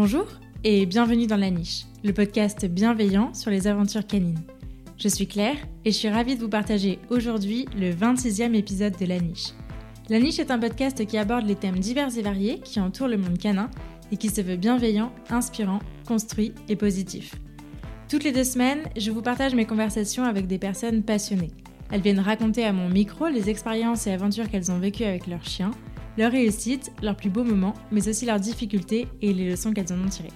Bonjour et bienvenue dans La Niche, le podcast bienveillant sur les aventures canines. Je suis Claire et je suis ravie de vous partager aujourd'hui le 26e épisode de La Niche. La Niche est un podcast qui aborde les thèmes divers et variés qui entourent le monde canin et qui se veut bienveillant, inspirant, construit et positif. Toutes les deux semaines, je vous partage mes conversations avec des personnes passionnées. Elles viennent raconter à mon micro les expériences et aventures qu'elles ont vécues avec leurs chiens, leurs réussites, leurs plus beaux moments, mais aussi leurs difficultés et les leçons qu'elles en ont tirées.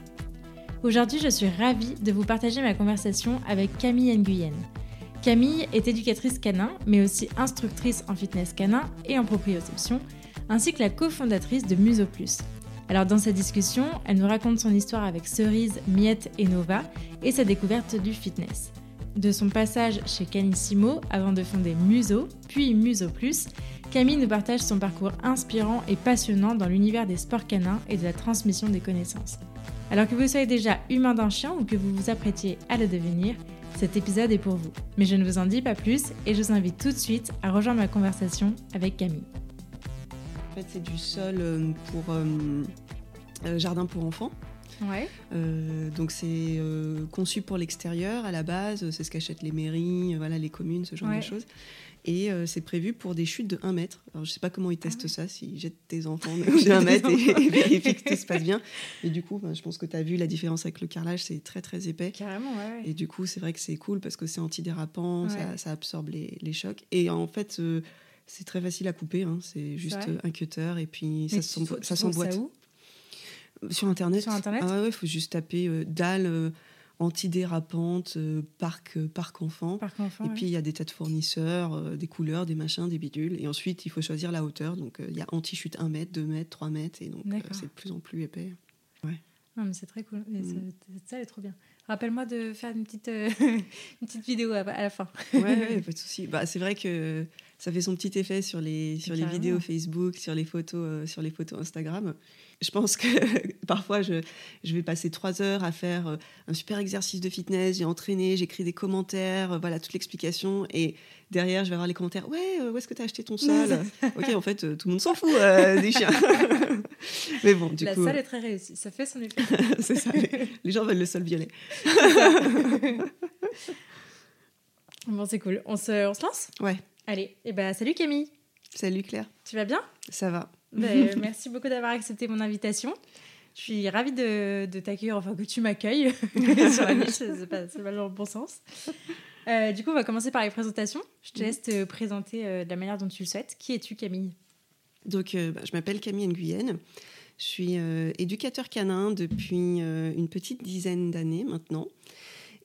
Aujourd'hui, je suis ravie de vous partager ma conversation avec Camille Nguyen. Camille est éducatrice canin, mais aussi instructrice en fitness canin et en proprioception, ainsi que la cofondatrice de Muso Plus. Alors dans cette discussion, elle nous raconte son histoire avec Cerise, Miette et Nova et sa découverte du fitness. De son passage chez Canissimo avant de fonder Muso, puis Muso Plus, Camille nous partage son parcours inspirant et passionnant dans l'univers des sports canins et de la transmission des connaissances. Alors que vous soyez déjà humain d'un chien ou que vous vous apprêtiez à le devenir, cet épisode est pour vous. Mais je ne vous en dis pas plus et je vous invite tout de suite à rejoindre ma conversation avec Camille. En fait, c'est du sol euh, pour euh, euh, jardin pour enfants. Ouais. Euh, donc c'est euh, conçu pour l'extérieur à la base, c'est ce qu'achètent les mairies, voilà, les communes, ce genre Ouais. de choses. Et euh, c'est prévu pour des chutes de 1 mètre. Alors je sais pas comment ils testent ça, s'ils jettent tes enfants de 1 mètre et, et vérifient que tout se passe bien. Et du coup, ben, je pense que tu as vu la différence avec le carrelage, c'est très très épais. Carrément, ouais. Et du coup, c'est vrai que c'est cool parce que c'est antidérapant, ça, ça absorbe les, les chocs. Et en fait, euh, c'est très facile à couper. hein. C'est juste un cutter et puis ça Mais ça s'emboîte. Sur Internet Sur Internet? Ah ouais, il faut juste taper euh, dalle euh, antidérapante, euh, parc, euh, parc enfant. Parc enfant. Et ouais. puis il y a des tas de fournisseurs, euh, des couleurs, des machins, des bidules. Et ensuite, il faut choisir la hauteur. Donc euh, il y a anti-chute 1 mètre, 2 mètres, 3 mètres. Et donc c'est de plus en plus épais. Non, mais c'est très cool. Et Mm. ça, elle est trop bien. Rappelle-moi de faire une petite, une petite vidéo à, à la fin. Ouais, ouais, pas de souci. Bah, c'est vrai que ça fait son petit effet sur les, sur les vidéos Facebook, sur les photos, sur les photos Instagram. Je pense que parfois, je, je vais passer trois heures à faire euh, un super exercice de fitness. J'ai entraîné, j'écris des commentaires, euh, voilà, toute l'explication. Et derrière, je vais avoir les commentaires. Ouais, euh, où est-ce que tu as acheté ton sol Ok, en fait, tout le monde s'en fout euh, des chiens. Mais bon, du la coup, salle est très réussie. Ça fait son effet. c'est ça. Les, les gens veulent le sol violet. bon, c'est cool. On se, on se lance? Ouais. Allez. Et ben, salut Camille. Salut Claire, Tu vas bien? Ça va Ben, Merci beaucoup d'avoir accepté mon invitation. Je suis ravie de, de t'accueillir, enfin que tu m'accueilles sur la niche, c'est pas, pas dans le bon sens. Euh, du coup, on va commencer par les présentations. Je te Mhm. laisse te présenter euh, de la manière dont tu le souhaites. Qui es-tu, Camille? Donc, euh, bah, je m'appelle Camille Nguyen. Je suis éducateur canin depuis une petite dizaine d'années maintenant.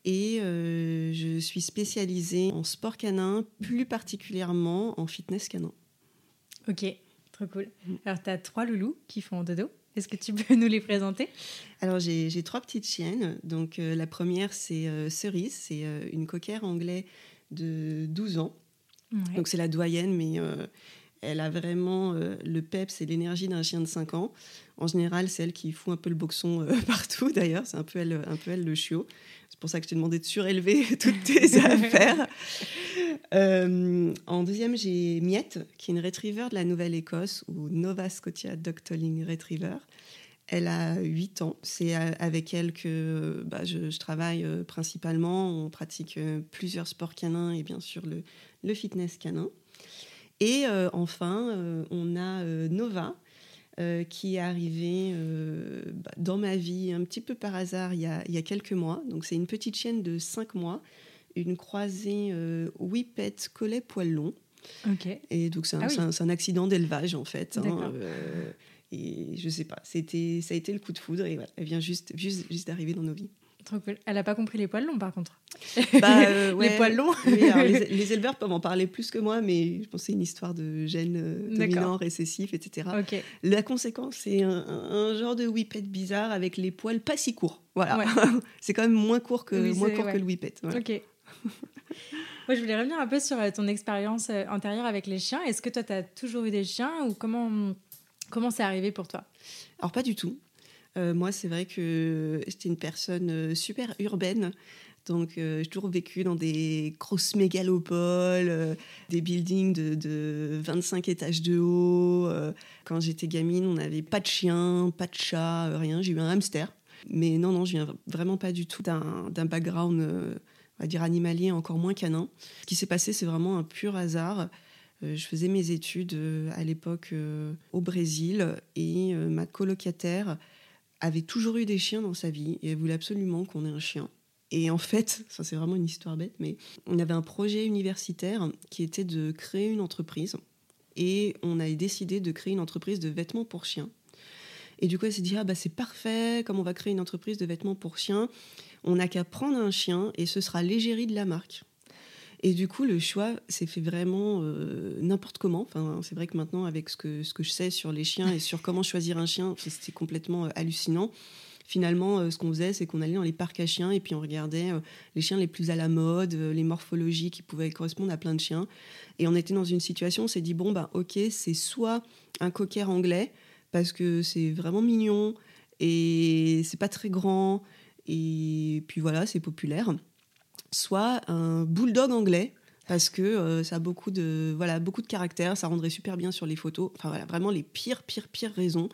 Et je suis spécialisée en sport canin, plus particulièrement en fitness canin. Ok, trop cool. Mhm. Alors, tu as trois loulous qui font dodo. Est-ce que tu peux nous les présenter? Alors, j'ai trois petites chiennes. Donc, euh, la première, c'est euh, Cerise. C'est euh, une cocker anglais de 12 ans. Ouais. Donc, c'est la doyenne, mais elle a vraiment le peps et l'énergie d'un chien de 5 ans. En général, c'est elle qui fout un peu le boxon partout, d'ailleurs. C'est un peu, elle, un peu elle le chiot. C'est pour ça que je t'ai demandé de surélever toutes tes affaires. Euh, en deuxième, j'ai Miette, qui est une retriever de la Nouvelle-Écosse, ou Nova Scotia Doctoling Retriever. Elle a 8 ans. C'est euh, avec elle que bah, je, travaille euh, principalement. On pratique plusieurs sports canins et bien sûr le, fitness canin. Et enfin, on a Nova, qui est arrivée bah, dans ma vie un petit peu par hasard il y a, il y a quelques mois. Donc c'est une petite chienne de 5 mois, une croisée euh, Whippet collet poil long. Et donc c'est un, Ah oui. c'est un- accident d'élevage en fait. hein, euh, et je sais pas, c'était, ça a été le coup de foudre et voilà, elle vient juste, juste, juste d'arriver dans nos vies. Trop cool. Elle a pas compris les poils longs, par contre. Bah, euh, ouais. Les poils longs. Oui, alors, les, les éleveurs peuvent en parler plus que moi, mais je c'est une histoire de gènes euh, dominants, récessifs, etc. La conséquence, c'est un, un genre de whippet bizarre avec les poils pas si courts. Voilà. Ouais. c'est quand même moins court que, Oui, moins court ouais. que le whippet. voilà. Ok. Moi, je voulais revenir un peu sur euh, ton expérience euh, antérieure avec les chiens. Est-ce que toi, tu as toujours eu des chiens ou comment comment c'est arrivé pour toi? Alors, pas du tout. Euh, moi, c'est vrai que j'étais une personne super urbaine. Donc, j'ai toujours vécu dans des grosses mégalopoles, des buildings de, de 25 étages de haut. Quand j'étais gamine, on n'avait pas de chien, pas de chat, rien. J'ai eu un hamster. Mais non, non, je viens vraiment pas du tout d'un background, on va dire, animalier, encore moins canin. Ce qui s'est passé, c'est vraiment un pur hasard. je faisais mes études à l'époque au Brésil et ma colocataire avait toujours eu des chiens dans sa vie et elle voulait absolument qu'on ait un chien. Et en fait, ça c'est vraiment une histoire bête, mais on avait un projet universitaire qui était de créer une entreprise. Et on a décidé de créer une entreprise de vêtements pour chiens. Et du coup, elle s'est dit, ah bah c'est parfait, comme on va créer une entreprise de vêtements pour chiens, on n'a qu'à prendre un chien et ce sera l'égérie de la marque. Et du coup, le choix s'est fait vraiment euh, n'importe comment. Enfin, c'est vrai que maintenant, avec ce que, ce que je sais sur les chiens et sur comment choisir un chien, c'était complètement euh, hallucinant finalement, euh, ce qu'on faisait, c'est qu'on allait dans les parcs à chiens et puis on regardait les chiens les plus à la mode, les morphologies qui pouvaient correspondre à plein de chiens. Et on était dans une situation, on s'est dit, bon, bah, ok, c'est soit un cocker anglais, parce que c'est vraiment mignon et c'est pas très grand, et puis voilà, c'est populaire, soit un bulldog anglais, parce que ça a beaucoup de voilà beaucoup de caractère, ça rendrait super bien sur les photos. Enfin voilà, vraiment les pires pires pires raisons.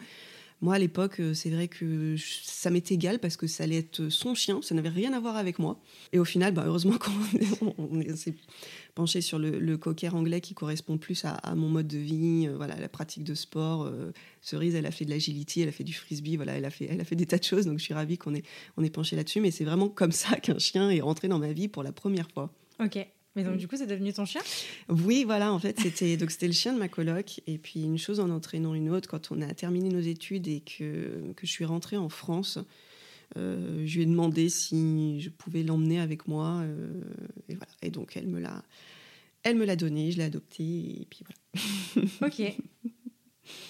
Moi, à l'époque, euh, c'est vrai que ça m'est égal parce que ça allait être son chien, ça n'avait rien à voir avec moi. Et au final, bah, heureusement qu'on s'est penché sur le, cocker anglais qui correspond plus à, mon mode de vie, euh, voilà, la pratique de sport. Euh, Cerise, elle a fait de l'agility, elle a fait du frisbee, voilà, elle a fait, elle a fait des tas de choses. Donc, je suis ravie qu'on ait, on ait penché là-dessus. Mais c'est vraiment comme ça qu'un chien est rentré dans ma vie pour la première fois. Ok. Mais donc, mm. du coup, c'est devenu ton chien? Oui, voilà, en fait, c'était donc c'était le chien de ma coloc. Et puis, une chose en entraînant une autre, quand on a terminé nos études et que, que je suis rentrée en France, euh, je lui ai demandé si je pouvais l'emmener avec moi. Euh, et voilà. Et donc, elle me l'a, elle me l'a donné, je l'ai adopté. Et puis voilà. Ok.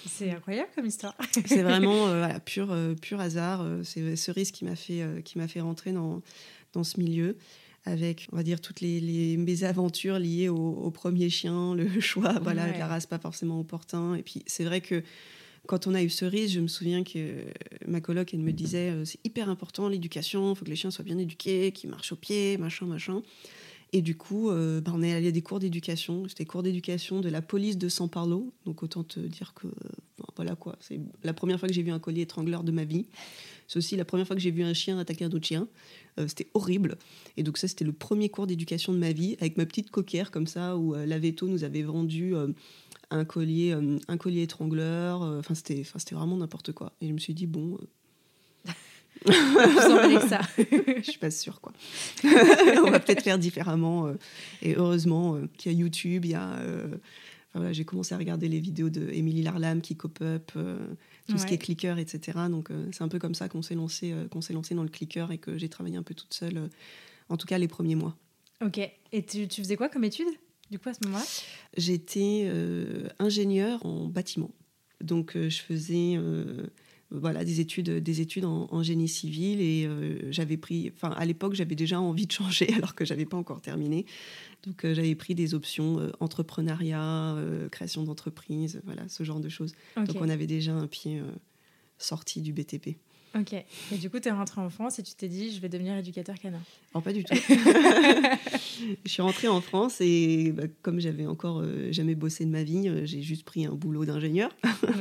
C'est incroyable comme histoire. c'est vraiment euh, voilà, pur, pur hasard. C'est ce risque qui m'a fait, qui m'a fait rentrer dans, dans ce milieu avec, on va dire, toutes les, les mésaventures liées au, premier chien, le choix voilà, de la race pas forcément opportun. Et puis, c'est vrai que quand on a eu Cerise, je me souviens que ma coloc, elle me disait euh, c'est hyper important l'éducation, il faut que les chiens soient bien éduqués, qu'ils marchent au pied, machin, machin. Et du coup, euh, bah, on est allé à des cours d'éducation. C'était cours d'éducation de la police de San Paulo. Donc autant te dire que voilà quoi, c'est la première fois que j'ai vu un collier étrangleur de ma vie. C'est aussi la première fois que j'ai vu un chien attaquer un autre chien. Euh, c'était horrible. Et donc ça, c'était le premier cours d'éducation de ma vie avec ma petite coquère comme ça, où euh, la Veto nous avait vendu euh, un collier, un collier étrangleur. Enfin, c'était, c'était vraiment n'importe quoi. Et je me suis dit bon. Plus ça. je suis pas sûre quoi. On va peut-être faire différemment. et heureusement qu'il y a YouTube, il y a j'ai commencé à regarder les vidéos de Émilie Larlam qui cop-up, euh, tout ce qui est clicker, etc. Donc euh, c'est un peu comme ça qu'on s'est lancé, euh, qu'on s'est lancé dans le clicker et que j'ai travaillé un peu toute seule, en tout cas les premiers mois. Ok. Et tu, tu faisais quoi comme étude du coup à ce moment-là? J'étais ingénieure en bâtiment. Donc je faisais voilà des études des études en, génie civil et j'avais pris enfin à l'époque j'avais déjà envie de changer alors que j'avais pas encore terminé donc euh, j'avais pris des options euh, entrepreneuriat, euh, création d'entreprise, voilà, ce genre de choses. Donc on avait déjà un pied sorti du BTP. Ok. Et du coup, tu es rentrée en France et tu t'es dit, je vais devenir éducateur canin. Non, pas du tout. je suis rentrée en France et bah, comme j'avais encore jamais bossé de ma vie, j'ai juste pris un boulot d'ingénieur.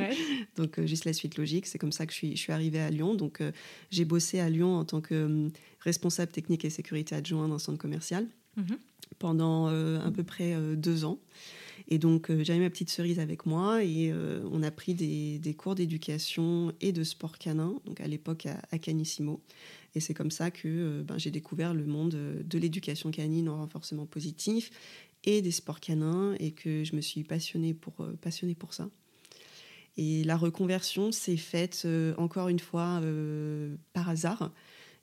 Donc, juste la suite logique. C'est comme ça que je suis, je suis arrivée à Lyon. Donc, j'ai bossé à Lyon en tant que responsable technique et sécurité adjoint d'un centre commercial. Mhm pendant euh, à peu près euh, deux ans. Et donc, euh, j'avais ma petite cerise avec moi et on a pris des, cours d'éducation et de sport canin, donc à l'époque à, Canissimo. Et c'est comme ça que ben, j'ai découvert le monde de l'éducation canine en renforcement positif et des sports canins et que je me suis passionnée pour ça. Et la reconversion s'est faite encore une fois par hasard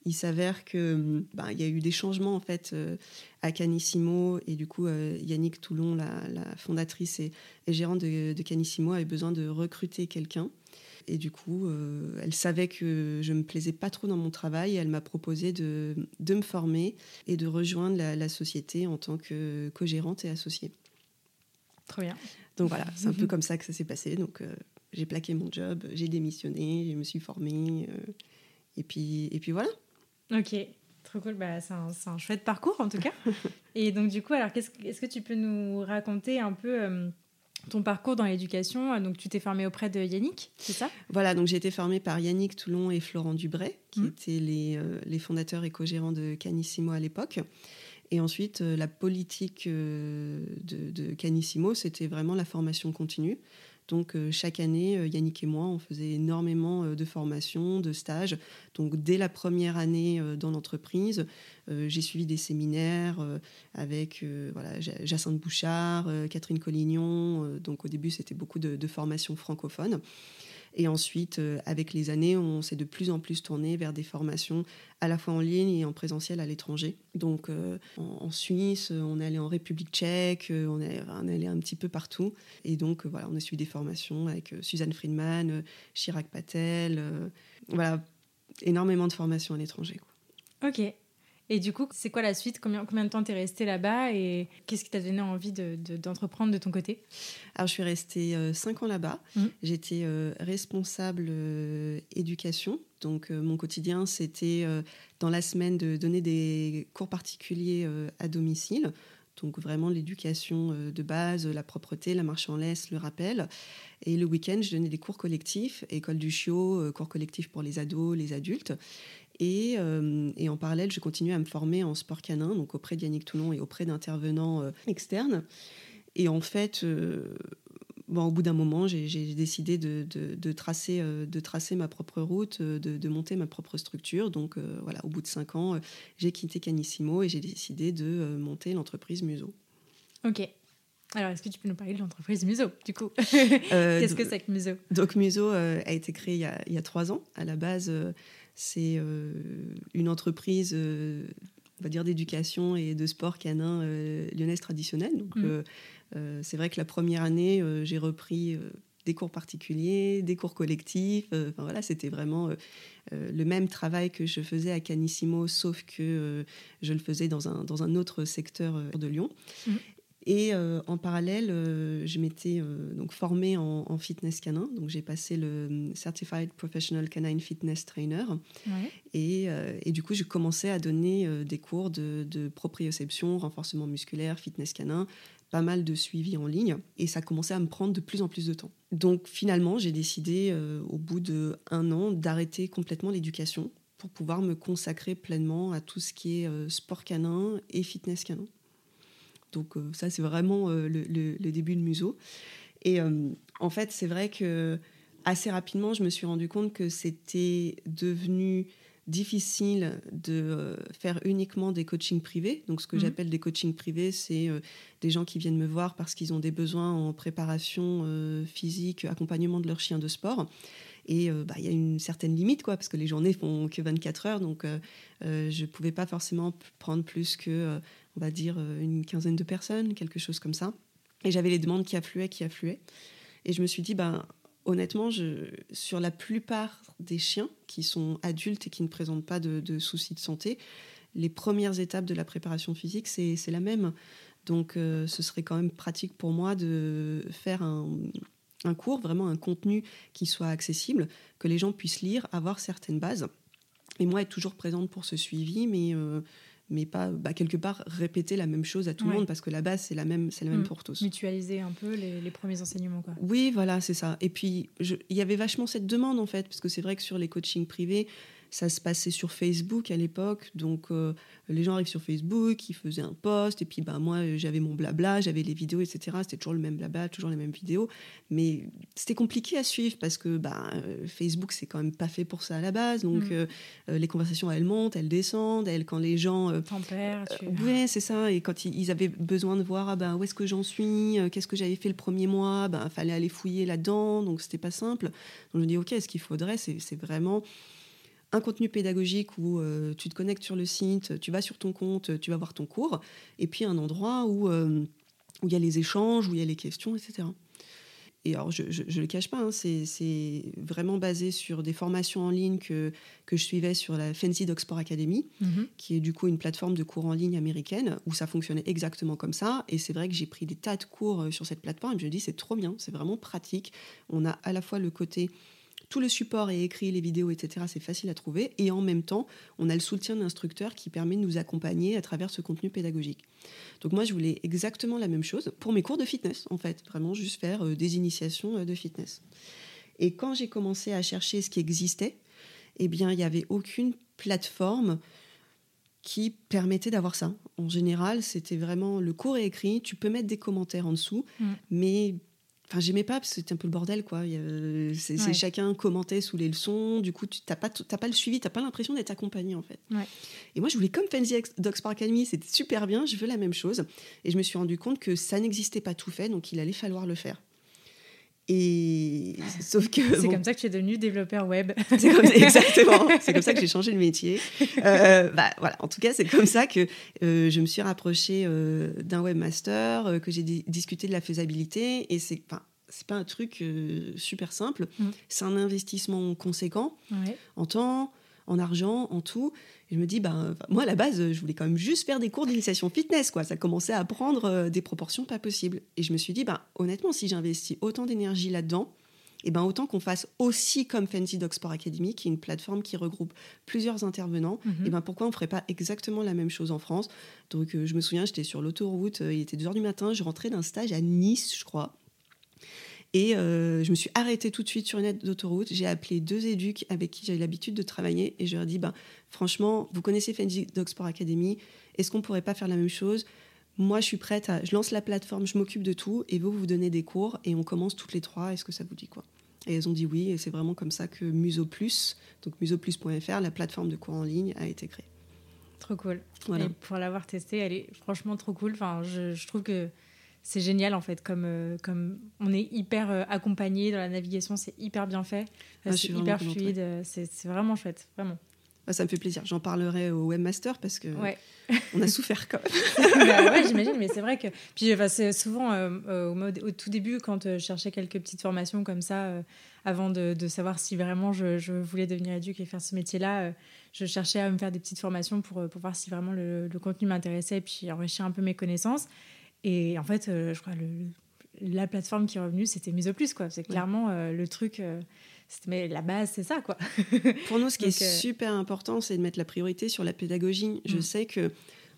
il s'avère que bah, il y a eu des changements en fait euh, à Canissimo et du coup euh, Yannick Toulon, la, fondatrice et, gérante de, Canissimo, avait besoin de recruter quelqu'un. Et du coup, euh, elle savait que je me plaisais pas trop dans mon travail et elle m'a proposé de, de, me former et de rejoindre la, société en tant que co-gérante et associée. Trop bien. Donc voilà, c'est un peu comme ça que ça s'est passé. Donc j'ai plaqué mon job, j'ai démissionné, je me suis formée. et, puis, et puis voilà. Ok, trop cool. Bah, c'est un, chouette parcours en tout cas. Et donc, du coup, alors, est-ce que tu peux nous raconter un peu, euh, ton parcours dans l'éducation, donc tu t'es formée auprès de Yannick, c'est ça? Voilà, donc j'ai été formée par Yannick Toulon et Florent Dubray, qui Mhm. étaient les, les fondateurs et co-gérants de Canissimo à l'époque. Et ensuite, la politique de, de Canissimo, c'était vraiment la formation continue. Donc chaque année, Yannick et moi, on faisait énormément de formations, de stages. Donc dès la première année dans l'entreprise, j'ai suivi des séminaires avec voilà, Jacinthe Bouchard, Catherine Collignon. donc au début, c'était beaucoup de formations francophones. Et ensuite, euh, avec les années, on s'est de plus en plus tourné vers des formations à la fois en ligne et en présentiel à l'étranger. Donc euh, en, Suisse, on est allé en République tchèque, euh, on est, on est allé un petit peu partout. Et donc voilà, on a suivi des formations avec Suzanne Friedman, Chirac Patel, voilà, énormément de formations à l'étranger. Ok. Et du coup, c'est quoi la suite? Combien, combien de temps t'es resté là-bas et qu'est-ce qui t'a donné envie d'entreprendre de, de, de, ton côté? Alors, je suis restée euh, cinq ans là-bas. Mmh. J'étais euh, responsable euh, éducation. Donc, mon quotidien, c'était dans la semaine de donner des cours particuliers à domicile. Donc, vraiment l'éducation de base, la propreté, la marche en laisse, le rappel. Et le week-end, je donnais des cours collectifs, école du chiot, cours collectifs pour les ados, les adultes. Et, euh, et, en parallèle, je continuais à me former en sport canin, donc auprès d'Yannick Toulon et auprès d'intervenants euh, externes. Et en fait, euh, bon, au bout d'un moment, j'ai décidé de, de, de, tracer, de tracer ma propre route, de, de monter ma propre structure. Donc voilà, au bout de cinq ans, j'ai quitté Canissimo et j'ai décidé de monter l'entreprise Muso. Ok. Alors, est-ce que tu peux nous parler de l'entreprise Muso, du coup? Qu'est-ce que c'est que Muso Donc, Muso a été créé il y a, il y a trois ans. À la base, c'est euh, une entreprise, euh, on va dire, d'éducation et de sport canin euh, lyonnaise traditionnelle. Donc, mmh. c'est vrai que la première année, j'ai repris des cours particuliers, des cours collectifs. Enfin, voilà, c'était vraiment le même travail que je faisais à Canissimo, sauf que je le faisais dans un, dans un autre secteur de Lyon. Mmh. Et euh, en parallèle, euh, je m'étais euh, donc formée en, en, fitness canin. Donc j'ai passé le Certified Professional Canine Fitness Trainer. Ouais. Et, et, du coup, j'ai commencé à donner des cours de, de, proprioception, renforcement musculaire, fitness canin, pas mal de suivi en ligne. Et ça commençait à me prendre de plus en plus de temps. Donc finalement, j'ai décidé, au bout d'un an, d'arrêter complètement l'éducation pour pouvoir me consacrer pleinement à tout ce qui est sport canin et fitness canin. Donc euh, ça, c'est vraiment euh, le, le, le, début de Muso. Et euh, en fait, c'est vrai que assez rapidement, je me suis rendu compte que c'était devenu difficile de faire uniquement des coachings privés. Donc, ce que mmh. j'appelle des coachings privés, c'est des gens qui viennent me voir parce qu'ils ont des besoins en préparation physique, accompagnement de leur chien de sport. Et il bah, y a une certaine limite, quoi, parce que les journées font que 24 heures. Donc, je ne pouvais pas forcément prendre plus que, on va dire, une quinzaine de personnes, quelque chose comme ça. Et j'avais les demandes qui affluaient, qui affluaient. Et je me suis dit, ben, honnêtement, sur la plupart des chiens qui sont adultes et qui ne présentent pas de, de soucis de santé, les premières étapes de la préparation physique, c'est la même. Donc, euh, ce serait quand même pratique pour moi de faire un, un cours, vraiment un contenu qui soit accessible, que les gens puissent lire, avoir certaines bases. Et moi, être toujours présente pour ce suivi, mais, euh, mais pas bah, quelque part répéter la même chose à tout Ouais. le monde, parce que la base, c'est la même, c'est la même Mm. pour tous. Mutualiser un peu les, les premiers enseignements. Quoi. Oui, voilà, c'est ça. Et puis, il y avait vachement cette demande, en fait, parce que c'est vrai que sur les coachings privés, ça se passait sur Facebook à l'époque. Donc, euh, les gens arrivent sur Facebook, ils faisaient un post, et puis bah, moi, j'avais mon blabla, j'avais les vidéos, etc. C'était toujours le même blabla, toujours les mêmes vidéos. Mais c'était compliqué à suivre, parce que bah, Facebook, c'est quand même pas fait pour ça à la base. Donc, Mm. euh, les conversations, elles montent, elles descendent. Elles, quand les gens euh, Tempère, tu... oui, c'est ça. Et quand ils, ils avaient besoin de voir ah ben, où est-ce que j'en suis, qu'est-ce que j'avais fait le premier mois, il fallait aller fouiller là-dedans, donc c'était pas simple. Donc je me dis, ok, ce qu'il faudrait, c'est vraiment un contenu pédagogique où euh, tu te connectes sur le site, tu vas sur ton compte, tu vas voir ton cours, et puis un endroit où euh, où il y a les échanges, où il y a les questions, etc. Et alors, je ne le cache pas, hein, c'est vraiment basé sur des formations en ligne que, que je suivais sur la Fancy Dog Sport Academy Mhm. qui est du coup une plateforme de cours en ligne américaine où ça fonctionnait exactement comme ça. Et c'est vrai que j'ai pris des tas de cours euh, sur cette plateforme et je me dis c'est trop bien, c'est vraiment pratique. On a à la fois le côté tout le support est écrit, les vidéos, etc. C'est facile à trouver. Et en même temps, on a le soutien de l'instructeur qui permet de nous accompagner à travers ce contenu pédagogique. Donc moi, je voulais exactement la même chose pour mes cours de fitness, en fait. Vraiment juste faire euh, des initiations euh, de fitness. Et quand j'ai commencé à chercher ce qui existait, eh bien, il n'y avait aucune plateforme qui permettait d'avoir ça. En général, c'était vraiment le cours est écrit, tu peux mettre des commentaires en dessous, mm. mais enfin j'aimais pas parce que c'était un peu le bordel quoi. C'est chacun commentait sous les leçons, du coup tu n'as pas pas le suivi, tu n'as pas l'impression d'être accompagné en fait. Et moi je voulais comme Fancy Doxpar Academy, c'était super bien, je veux la même chose, et je me suis rendu compte que ça n'existait pas tout fait, donc il allait falloir le faire. Et sauf que c'est comme ça que tu es devenu développeur web. exactement. c'est comme ça que j'ai changé de métier. Euh, bah, voilà. En tout cas, c'est comme ça que euh, je me suis rapprochée euh, d'un webmaster, que j'ai discuté de la faisabilité. Et c'est pas c'est pas un truc super simple. Mm. C'est un investissement conséquent en temps, en argent, en tout. Et je me dis, ben, moi, à la base, je voulais quand même juste faire des cours d'initiation fitness. Quoi. Ça commençait à prendre euh, des proportions pas possibles. Et je me suis dit, ben, honnêtement, si j'investis autant d'énergie là-dedans, et eh ben autant qu'on fasse aussi comme Fancy Dog Sport Academy, qui est une plateforme qui regroupe plusieurs intervenants. Mhm. Et eh ben pourquoi on ferait pas exactement la même chose en France? Donc euh, je me souviens, j'étais sur l'autoroute, euh, il était 2h du matin, je rentrais d'un stage à Nice, je crois. Et euh, je me suis arrêtée tout de suite sur une aide d'autoroute. J'ai appelé deux éduques avec qui j'avais l'habitude de travailler et je leur ai dit ben, franchement, vous connaissez Fancy Dog Sport Academy, est-ce qu'on pourrait pas faire la même chose? Moi, je suis prête à. Je lance la plateforme, je m'occupe de tout et vous, vous donnez des cours et on commence toutes les trois. Est-ce que ça vous dit quoi? Et elles ont dit oui et c'est vraiment comme ça que Muso Plus, donc musoplus.fr, la plateforme de cours en ligne, a été créée. Trop cool. Et pour l'avoir testée, elle est franchement trop cool. Enfin, je, je trouve que c'est génial en fait comme euh, comme on est hyper euh, accompagné dans la navigation c'est hyper bien fait. Ah, c'est hyper fluide euh, c'est vraiment chouette vraiment. Ah, ça me fait plaisir. J'en parlerai au webmaster parce que on a souffert quand même. Bah, ouais j'imagine mais c'est vrai que puis c'est souvent au, mode, au, tout début quand je cherchais quelques petites formations comme ça avant de, de, savoir si vraiment je, je, voulais devenir éduque et faire ce métier là je cherchais à me faire des petites formations pour, pour voir si vraiment le, le contenu m'intéressait et puis enrichir un peu mes connaissances et en fait, euh, je crois le, la plateforme qui est revenue, c'était Mise au Plus. Quoi. C'est clairement euh, le truc. Euh, mais la base, c'est ça. quoi. Pour nous, ce qui est super important, c'est de mettre la priorité sur la pédagogie. Je mm. sais que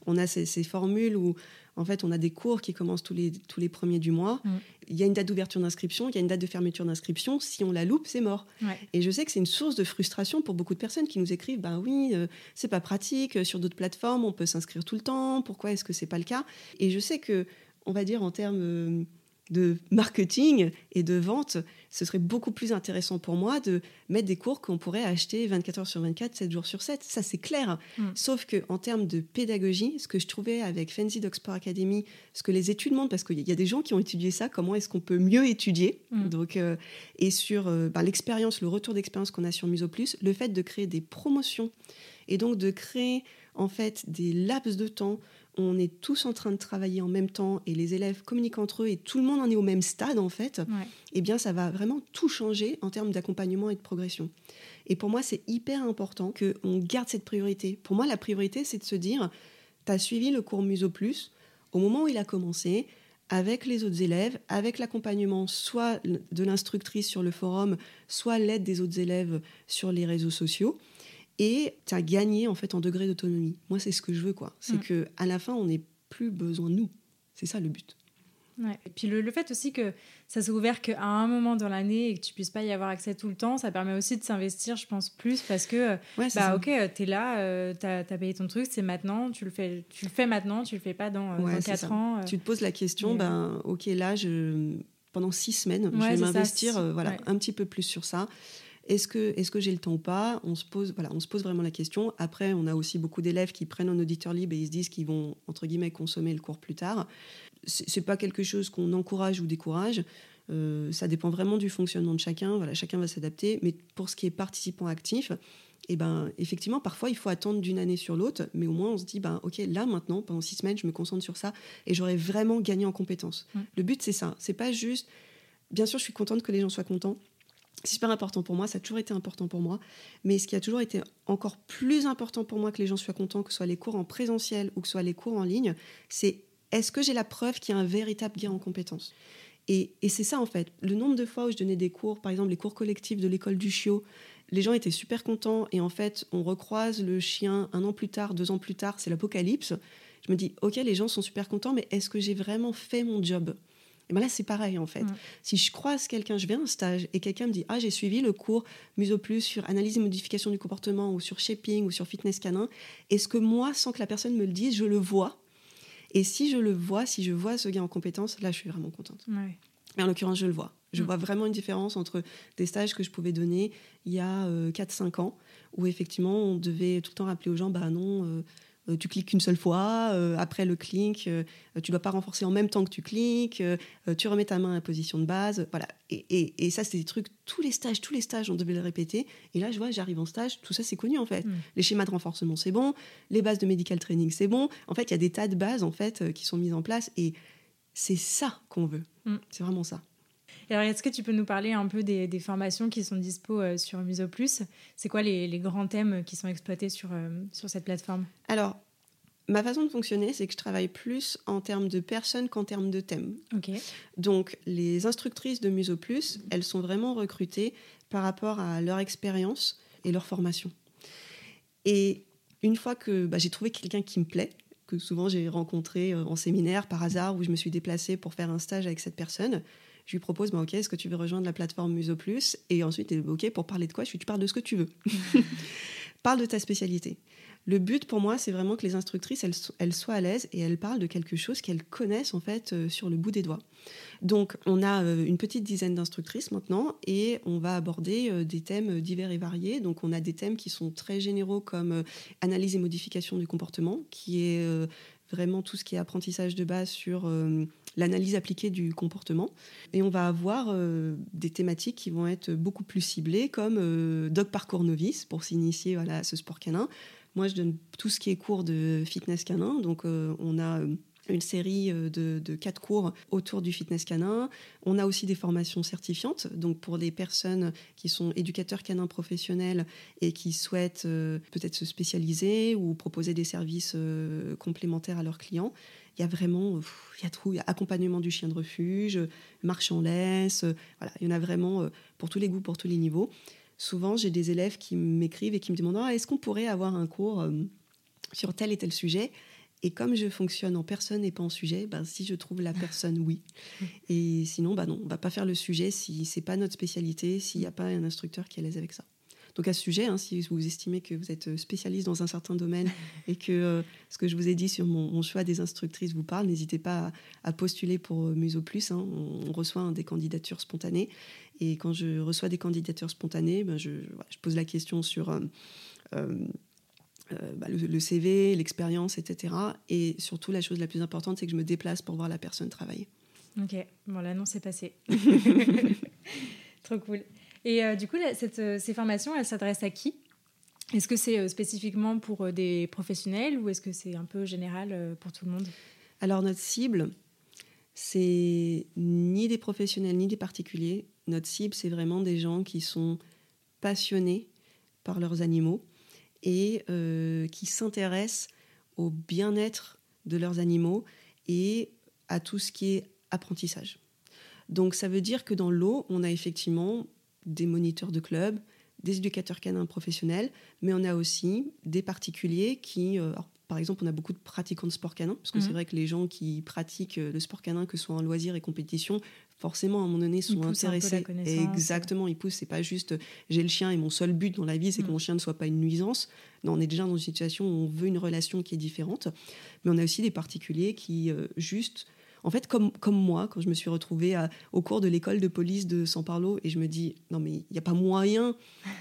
on a ces, ces, formules où en fait, on a des cours qui commencent tous les, tous les premiers du mois. Mm. Il y a une date d'ouverture d'inscription, il y a une date de fermeture d'inscription. Si on la loupe, c'est mort. Et je sais que c'est une source de frustration pour beaucoup de personnes qui nous écrivent Ben oui, c'est pas pratique. Sur d'autres plateformes, on peut s'inscrire tout le temps. Pourquoi est-ce que c'est pas le cas? Et je sais que on va dire en termes euh, de marketing et de vente, ce serait beaucoup plus intéressant pour moi de mettre des cours qu'on pourrait acheter 24 heures sur 24, 7 jours sur 7. Ça, c'est clair. Mm. Sauf que en termes de pédagogie, ce que je trouvais avec Fancy Dog Sport Academy, ce que les études montrent, parce qu'il y a des gens qui ont étudié ça, comment est-ce qu'on peut mieux étudier. Mm. Donc, euh, et sur euh, ben, l'expérience, le retour d'expérience qu'on a sur Muso Plus, le fait de créer des promotions et donc de créer en fait des laps de temps on est tous en train de travailler en même temps et les élèves communiquent entre eux et tout le monde en est au même stade en fait, eh bien ça va vraiment tout changer en termes d'accompagnement et de progression. Et pour moi, c'est hyper important qu'on garde cette priorité. Pour moi, la priorité, c'est de se dire, tu as suivi le cours Muso Plus au moment où il a commencé, avec les autres élèves, avec l'accompagnement soit de l'instructrice sur le forum, soit l'aide des autres élèves sur les réseaux sociaux et tu as gagné en fait en degré d'autonomie. Moi, c'est ce que je veux, quoi. C'est mm. que à la fin, on n'ait plus besoin de nous. C'est ça le but. Et puis le, fait aussi que ça s'est ouvert qu'à un moment dans l'année et que tu puisses pas y avoir accès tout le temps, ça permet aussi de s'investir, je pense, plus parce que, bah ok, tu es là, euh, tu as, payé ton truc, c'est maintenant, tu le, fais, tu le fais maintenant, tu le fais pas dans, 4 ans. Tu te poses la question, ben ok, là, je, pendant 6 semaines, je vais m'investir euh, voilà, un petit peu plus sur ça. Est-ce que, est que j'ai le temps ou pas? On se, pose, voilà, on se pose vraiment la question. Après, on a aussi beaucoup d'élèves qui prennent un auditeur libre et ils se disent qu'ils vont, entre guillemets, consommer le cours plus tard. Ce n'est pas quelque chose qu'on encourage ou décourage. Euh, ça dépend vraiment du fonctionnement de chacun. Voilà, chacun va s'adapter. Mais pour ce qui est participant actif, eh ben, effectivement, parfois, il faut attendre d'une année sur l'autre, mais au moins, on se dit, ben, OK, là, maintenant, pendant six semaines, je me concentre sur ça et j'aurais vraiment gagné en compétences. Le but, c'est ça. C'est pas juste. Bien sûr, je suis contente que les gens soient contents, c'est super important pour moi, ça a toujours été important pour moi. Mais ce qui a toujours été encore plus important pour moi que les gens soient contents, que ce soit les cours en présentiel ou que ce soit les cours en ligne, c'est est-ce que j'ai la preuve qu'il y a un véritable gain en compétences? Et, et c'est ça, en fait. Le nombre de fois où je donnais des cours, par exemple les cours collectifs de l'école du chiot, les gens étaient super contents. Et en fait, on recroise le chien un an plus tard, deux ans plus tard, c'est l'apocalypse. Je me dis, OK, les gens sont super contents, mais est-ce que j'ai vraiment fait mon job? Ben là, c'est pareil en fait. Si je croise quelqu'un, je vais à un stage et quelqu'un me dit Ah, j'ai suivi le cours Muso Plus sur analyse et modification du comportement ou sur shaping ou sur fitness canin, est-ce que moi, sans que la personne me le dise, je le vois? Et si je le vois, si je vois ce gars en compétence, là, je suis vraiment contente. Et en l'occurrence, je le vois. Je mm. vois vraiment une différence entre des stages que je pouvais donner il y a 4-5 euh, ans, où effectivement, on devait tout le temps rappeler aux gens Bah non. Euh, tu cliques qu'une seule fois, euh, après le clic, euh, tu ne dois pas renforcer en même temps que tu cliques, tu remets ta main à la position de base. Voilà. Et, ça, c'est des trucs, tous les stages, tous les stages, on devait le répéter. Et là, je vois, j'arrive en stage, tout ça, c'est connu en fait. Hmm. Les schémas de renforcement, c'est bon. Les bases de medical training, c'est bon. En fait, il y a des tas de bases en fait qui sont mises en place. Et c'est ça qu'on veut. Hmm. C'est vraiment ça alors, est-ce que tu peux nous parler un peu des, formations qui sont dispo euh, sur Muso Plus? C'est quoi les, grands thèmes qui sont exploités sur, euh, sur cette plateforme? Alors, ma façon de fonctionner, c'est que je travaille plus en termes de personnes qu'en termes de thèmes. Donc, les instructrices de Muso Plus, elles sont vraiment recrutées par rapport à leur expérience et leur formation. Et une fois que bah, j'ai trouvé quelqu'un qui me plaît, que souvent j'ai rencontré euh, en séminaire par hasard, où je me suis déplacée pour faire un stage avec cette personne, je lui propose, bah, ok, est-ce que tu veux rejoindre la plateforme Muso Plus Et ensuite, ok, pour parler de quoi Je lui tu parles de ce que tu veux. Parle de ta spécialité. Le but pour moi, c'est vraiment que les instructrices, elles, soient à l'aise et elles parlent de quelque chose qu'elles connaissent en fait euh, sur le bout des doigts. Donc, on a euh, une petite dizaine d'instructrices maintenant et on va aborder euh, des thèmes divers et variés. Donc, on a des thèmes qui sont très généraux comme analyse et modification du comportement, qui est vraiment tout ce qui est apprentissage de base sur l'analyse appliquée du comportement. Et on va avoir euh, des thématiques qui vont être beaucoup plus ciblées, comme euh, dog parcours novice, pour s'initier à ce sport canin. Moi, je donne tout ce qui est cours de fitness canin. Donc, euh, on a une série de, quatre cours autour du fitness canin. On a aussi des formations certifiantes, donc pour les personnes qui sont éducateurs canins professionnels et qui souhaitent peut-être se spécialiser ou proposer des services complémentaires à leurs clients il y a vraiment, il y a tout, il y a accompagnement du chien de refuge, marche en laisse, voilà, il y en a vraiment euh, pour tous les goûts, pour tous les niveaux. Souvent, j'ai des élèves qui m'écrivent et qui me demandent ah, est-ce qu'on pourrait avoir un cours euh, sur tel et tel sujet? Et comme je fonctionne en personne et pas en sujet, ben, si je trouve la personne, oui. Et sinon, ben non, on va pas faire le sujet si c'est pas notre spécialité, s'il n'y a pas un instructeur qui est à l'aise avec ça. Donc à ce sujet, hein, si vous estimez que vous êtes spécialiste dans un certain domaine et que euh, ce que je vous ai dit sur mon, choix des instructrices vous parle, n'hésitez pas à, postuler pour euh, Muso Plus. Hein. On, reçoit des candidatures spontanées. Et quand je reçois des candidatures spontanées, ben je, pose la question sur euh, bah, le, CV, l'expérience, etc. Et surtout, la chose la plus importante, c'est que je me déplace pour voir la personne travailler. Ok, bon, l'annonce est passée. Trop cool. Et euh, du coup, euh, ces formations, elles s'adressent à qui? Est-ce que c'est euh, spécifiquement pour des professionnels ou est-ce que c'est un peu général pour tout le monde? Alors, notre cible, c'est ni des professionnels ni des particuliers. Notre cible, c'est vraiment des gens qui sont passionnés par leurs animaux et qui s'intéressent au bien-être de leurs animaux et à tout ce qui est apprentissage. Donc ça veut dire que dans l'eau, on a effectivement des moniteurs de club, des éducateurs canins professionnels, mais on a aussi des particuliers qui, euh, par exemple, on a beaucoup de pratiquants de sport canin, parce que c'est mhm. vrai que les gens qui pratiquent euh, le sport canin, que ce soit en loisir et compétition, forcément, à un moment donné, sont intéressés. Exactement, ils poussent. C'est pas juste j'ai le chien et mon seul but dans la vie, c'est que mhm. mon chien ne soit pas une nuisance. Non, on est déjà dans une situation où on veut une relation qui est différente. Mais on a aussi des particuliers qui, euh, juste, en fait, comme, moi, quand je me suis retrouvée au cours de l'école de police de San Paulo, et je me dis, non, mais il n'y a pas moyen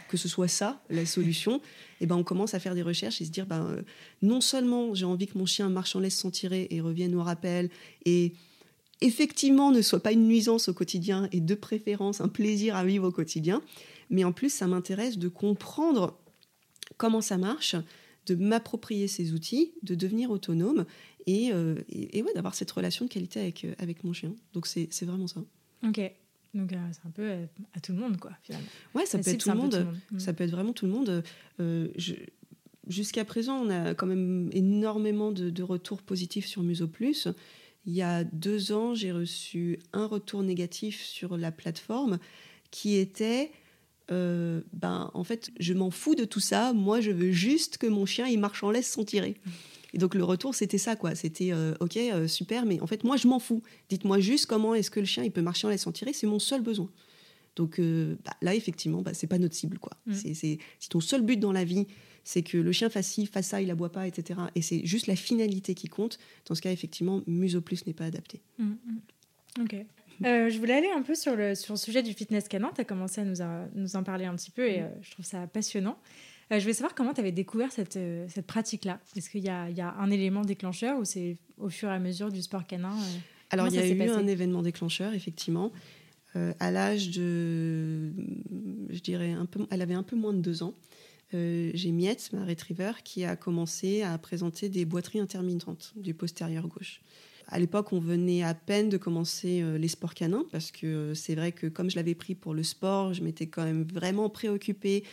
que ce soit ça, la solution, et ben on commence à faire des recherches et se dire, ben, euh, non seulement j'ai envie que mon chien marche en laisse sans tirer et revienne au rappel, et effectivement ne soit pas une nuisance au quotidien, et de préférence un plaisir à vivre au quotidien, mais en plus, ça m'intéresse de comprendre comment ça marche, de m'approprier ces outils, de devenir autonome et, euh, et, ouais, d'avoir cette relation de qualité avec, euh, avec mon chien. Donc c'est vraiment ça. Ok. Donc euh, c'est un peu à tout le monde, quoi, finalement. Ouais, ça peut être tout le, monde. Ça peut être vraiment tout le monde. Jusqu'à présent, on a quand même énormément de, de retours positifs sur Muso Plus. il y a deux ans, j'ai reçu un retour négatif sur la plateforme qui était ben, en fait, je m'en fous de tout ça. Moi, je veux juste que mon chien il marche en laisse sans tirer. Et donc le retour, c'était ça, quoi. C'était euh, ok, euh, super, mais en fait, moi, je m'en fous. Dites-moi juste comment est-ce que le chien il peut marcher en laisse sans tirer. C'est mon seul besoin. Donc bah, là, effectivement, bah, c'est pas notre cible, quoi. Mm. C'est si ton seul but dans la vie, c'est que le chien fasse ci, fasse ça, il aboie pas, etc. Et c'est juste la finalité qui compte. Dans ce cas, effectivement, Muso Plus n'est pas adapté. Mm, mm. Ok. Euh, je voulais aller un peu sur le, sur le sujet du fitness canin. Tu as commencé à nous, nous, en parler un petit peu et euh, je trouve ça passionnant. Euh, je voulais savoir comment tu avais découvert cette, cette pratique-là. Est-ce qu'il y, y, a un élément déclencheur ou c'est au fur et à mesure du sport canin Alors, il y a eu un événement déclencheur, effectivement. à l'âge de, je dirais, un peu, elle avait un peu moins de deux ans. j'ai Miette, ma retriever, qui a commencé à présenter des boiteries intermittentes du postérieur gauche. À l'époque, on venait à peine de commencer euh, les sports canins parce que euh, c'est vrai que comme je l'avais pris pour le sport, je m'étais quand même vraiment préoccupée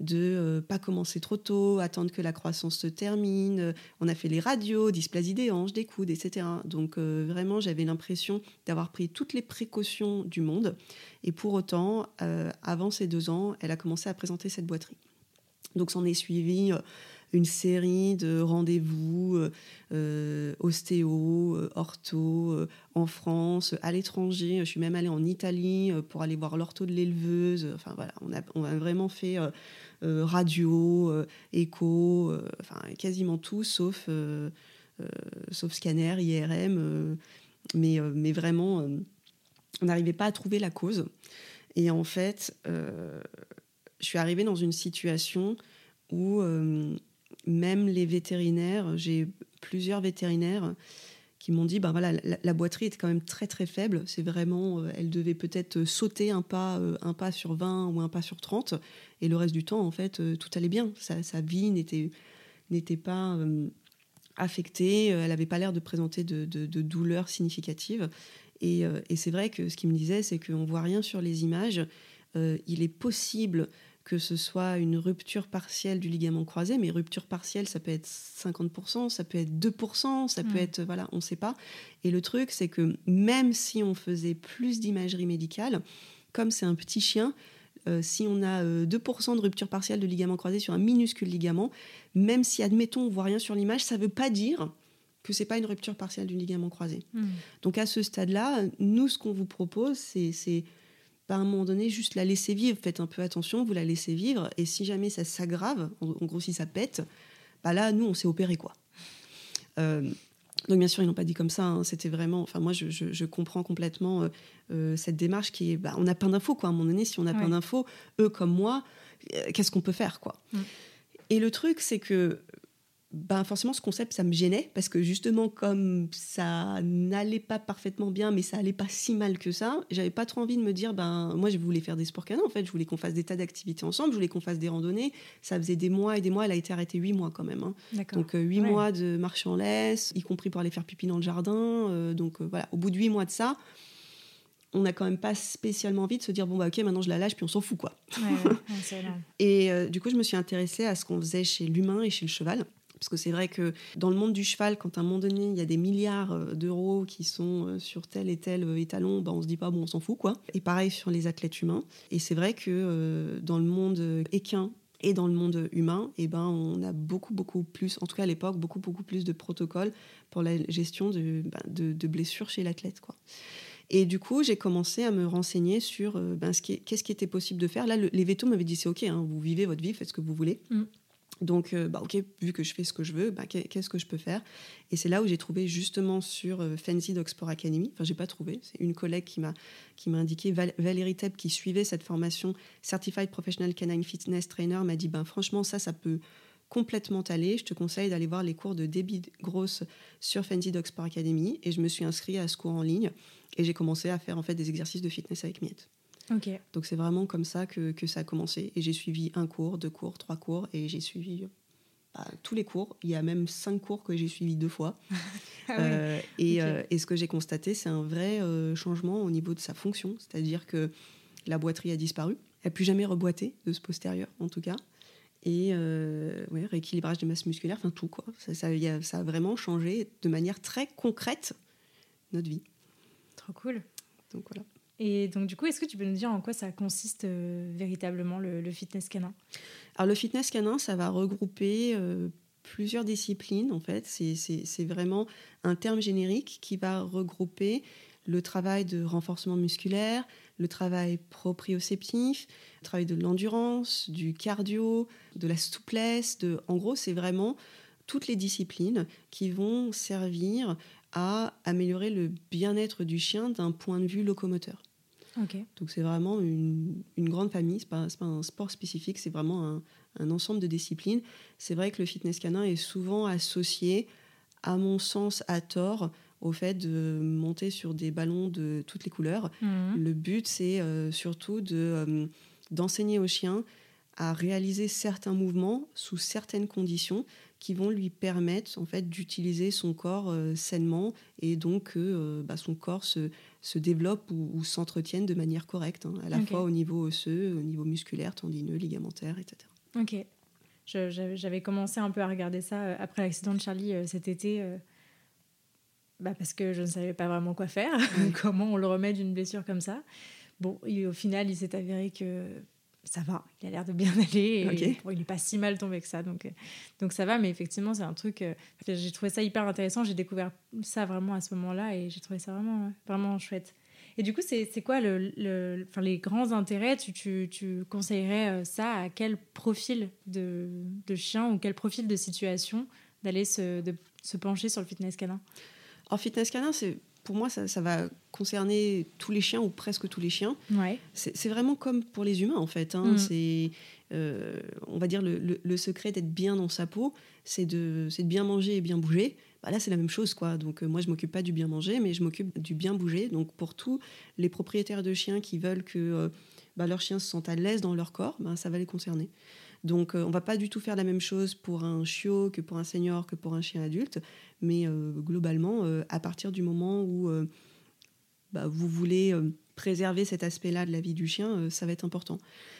de euh, pas commencer trop tôt, attendre que la croissance se termine. On a fait les radios, dysplasie des hanches, des coudes, etc. Donc vraiment, j'avais l'impression d'avoir pris toutes les précautions du monde. Et pour autant, avant ces deux ans, elle a commencé à présenter cette boiterie. Donc s'en est suivi une série de rendez-vous euh, euh, ostéo, euh, ortho, en France, à l'étranger. Je suis même allée en Italie pour aller voir l'ortho de l'éleveuse. Enfin voilà, on a, vraiment fait radio, écho, enfin quasiment tout, sauf, sauf scanner, IRM. mais, mais vraiment, on n'arrivait pas à trouver la cause. Et en fait, je suis arrivée dans une situation où même les vétérinaires, j'ai plusieurs vétérinaires qui m'ont dit, ben voilà, la, boiterie est quand même très très faible. C'est vraiment, euh, elle devait peut-être sauter un pas, euh, un pas sur 20 ou un pas sur 30, et le reste du temps, en fait, euh, tout allait bien. Sa, vie n'était n'était pas affectée. Elle n'avait pas l'air de présenter de, douleurs significatives. Et, et c'est vrai que ce qu'il me disait, c'est qu'on voit rien sur les images. il est possible que ce soit une rupture partielle du ligament croisé, mais rupture partielle, ça peut être 50%, ça peut être 2%, ça peut hmm. être, voilà, on ne sait pas. Et le truc, c'est que même si on faisait plus d'imagerie médicale, comme c'est un petit chien, euh, si on a 2% euh, de rupture partielle de ligament croisé sur un minuscule ligament, même si, admettons, on voit rien sur l'image, ça ne veut pas dire que c'est pas une rupture partielle du ligament croisé. Hmm. Donc à ce stade-là, nous, ce qu'on vous propose, c'est à un moment donné, juste la laisser vivre. Faites un peu attention, vous la laissez vivre. Et si jamais ça s'aggrave, en, gros, si ça pète, bah là, nous, on s'est opéré, quoi. Euh, donc, bien sûr, ils n'ont pas dit comme ça. Hein. C'était vraiment. Enfin, moi, je, comprends complètement euh, euh, cette démarche qui est. Bah, on a plein d'infos, quoi. À un moment donné, si on a plein d'infos, eux comme moi, qu'est-ce qu'on peut faire, quoi? Mm. Et le truc, c'est que ben forcément ce concept ça me gênait parce que justement comme ça n'allait pas parfaitement bien mais ça allait pas si mal que ça j'avais pas trop envie de me dire ben moi je voulais faire des sports canins en fait. Je voulais qu'on fasse des tas d'activités ensemble. Je voulais qu'on fasse des randonnées. Ça faisait des mois et des mois. Elle a été arrêtée huit mois quand même hein. donc euh, huit mois de marche en laisse y compris pour aller faire pipi dans le jardin euh, donc euh, voilà. Au bout de huit mois de ça on n'a quand même pas spécialement envie de se dire bon bah ok maintenant je la lâche puis on s'en fout quoi. et du coup je me suis intéressée à ce qu'on faisait chez l'humain et chez le cheval. Parce que c'est vrai que dans le monde du cheval, quand à un moment donné, il y a des milliards euh, d'euros qui sont euh, sur tel et tel euh, étalon, ben on se dit pas, bon, on s'en fout, quoi. Et pareil sur les athlètes humains. Et c'est vrai que dans le monde équin, et dans le monde humain, eh ben, on a beaucoup, beaucoup plus, en tout cas à l'époque, beaucoup, beaucoup plus de protocoles pour la gestion de, ben, de, blessures chez l'athlète. Quoi. Et du coup, j'ai commencé à me renseigner sur ben, ce qui, qu'est-ce qui était possible de faire. Là, les vétos m'avaient dit c'est OK, hein, vous vivez votre vie, faites ce que vous voulez. Mm. Donc, euh, bah, ok, vu que je fais ce que je veux, bah, qu'est-ce que je peux faire? Et c'est là où j'ai trouvé justement sur euh, Fancy Dog Sport Academy, enfin, j'ai pas trouvé, c'est une collègue qui m'a, qui m'a indiqué, Valérie Teb, qui suivait cette formation Certified Professional Canine Fitness Trainer, m'a dit, ben, franchement, ça, ça peut complètement aller. Je te conseille d'aller voir les cours de débit grosse sur Fancy Dog Sport Academy. Et je me suis inscrite à ce cours en ligne et j'ai commencé à faire en fait des exercices de fitness avec Miette. Donc c'est vraiment comme ça que, que, ça a commencé. Et j'ai suivi un cours, deux cours, trois cours, et j'ai suivi bah, tous les cours. Il y a même cinq cours que j'ai suivis deux fois. Ah euh, et, euh, et, ce que j'ai constaté, c'est un vrai euh, changement au niveau de sa fonction. C'est-à-dire que la boiterie a disparu. Elle n'a plus jamais reboîté, de ce postérieur en tout cas. Et ouais, rééquilibrage des masses musculaires, enfin tout quoi. Ça, ça, a, ça a vraiment changé de manière très concrète notre vie. Trop cool. Donc voilà. Et donc, du coup, est-ce que tu peux nous dire en quoi ça consiste euh, véritablement le, fitness canin? Alors, le fitness canin, ça va regrouper euh, plusieurs disciplines, en fait. C'est vraiment un terme générique qui va regrouper le travail de renforcement musculaire, le travail proprioceptif, le travail de l'endurance, du cardio, de la souplesse. En gros, c'est vraiment toutes les disciplines qui vont servir à améliorer le bien-être du chien d'un point de vue locomoteur. Donc c'est vraiment une, grande famille, ce n'est pas, pas, un sport spécifique, c'est vraiment un, ensemble de disciplines. C'est vrai que le fitness canin est souvent associé, à mon sens, à tort, au fait de monter sur des ballons de toutes les couleurs. Mhm. Le but, c'est euh, surtout de, euh, d'enseigner au chien à réaliser certains mouvements sous certaines conditions qui vont lui permettre en fait d'utiliser son corps euh, sainement et donc que euh, bah, son corps se, se développe ou, s'entretienne de manière correcte, hein, à la fois au niveau osseux, au niveau musculaire, tendineux, ligamentaire, etc. Ok. J'avais commencé un peu à regarder ça euh, après l'accident de Charlie cet été. Bah parce que je ne savais pas vraiment quoi faire, comment on le remet d'une blessure comme ça. Bon, au final, il s'est avéré que ça va, il a l'air de bien aller. Et il n'est pas si mal tombé que ça. Donc, euh, donc ça va, mais effectivement, c'est un truc. Euh, j'ai trouvé ça hyper intéressant. J'ai découvert ça vraiment à ce moment-là et j'ai trouvé ça vraiment, vraiment chouette. Et du coup, c'est quoi le, le enfin, les grands intérêts tu, tu, tu, conseillerais euh, ça à quel profil de, de chien ou quel profil de situation d'aller se, se pencher sur le fitness canin? En fitness canin, c'est pour moi, ça, va concerner tous les chiens ou presque tous les chiens. Ouais. C'est vraiment comme pour les humains, en fait. Hein. Mm. C'est, euh, on va dire, le, secret d'être bien dans sa peau, c'est de, de bien manger et bien bouger. Bah là, c'est la même chose, quoi. Donc, euh, moi, je m'occupe pas du bien manger, mais je m'occupe du bien bouger. Donc, pour tous les propriétaires de chiens qui veulent que euh, bah, leurs chiens se sentent à l'aise dans leur corps, bah, ça va les concerner. Donc, on va pas du tout faire la même chose pour un chiot que pour un senior que pour un chien adulte. Mais euh, globalement, euh, à partir du moment où euh, bah, vous voulez préserver cet aspect-là de la vie du chien, ça va être important.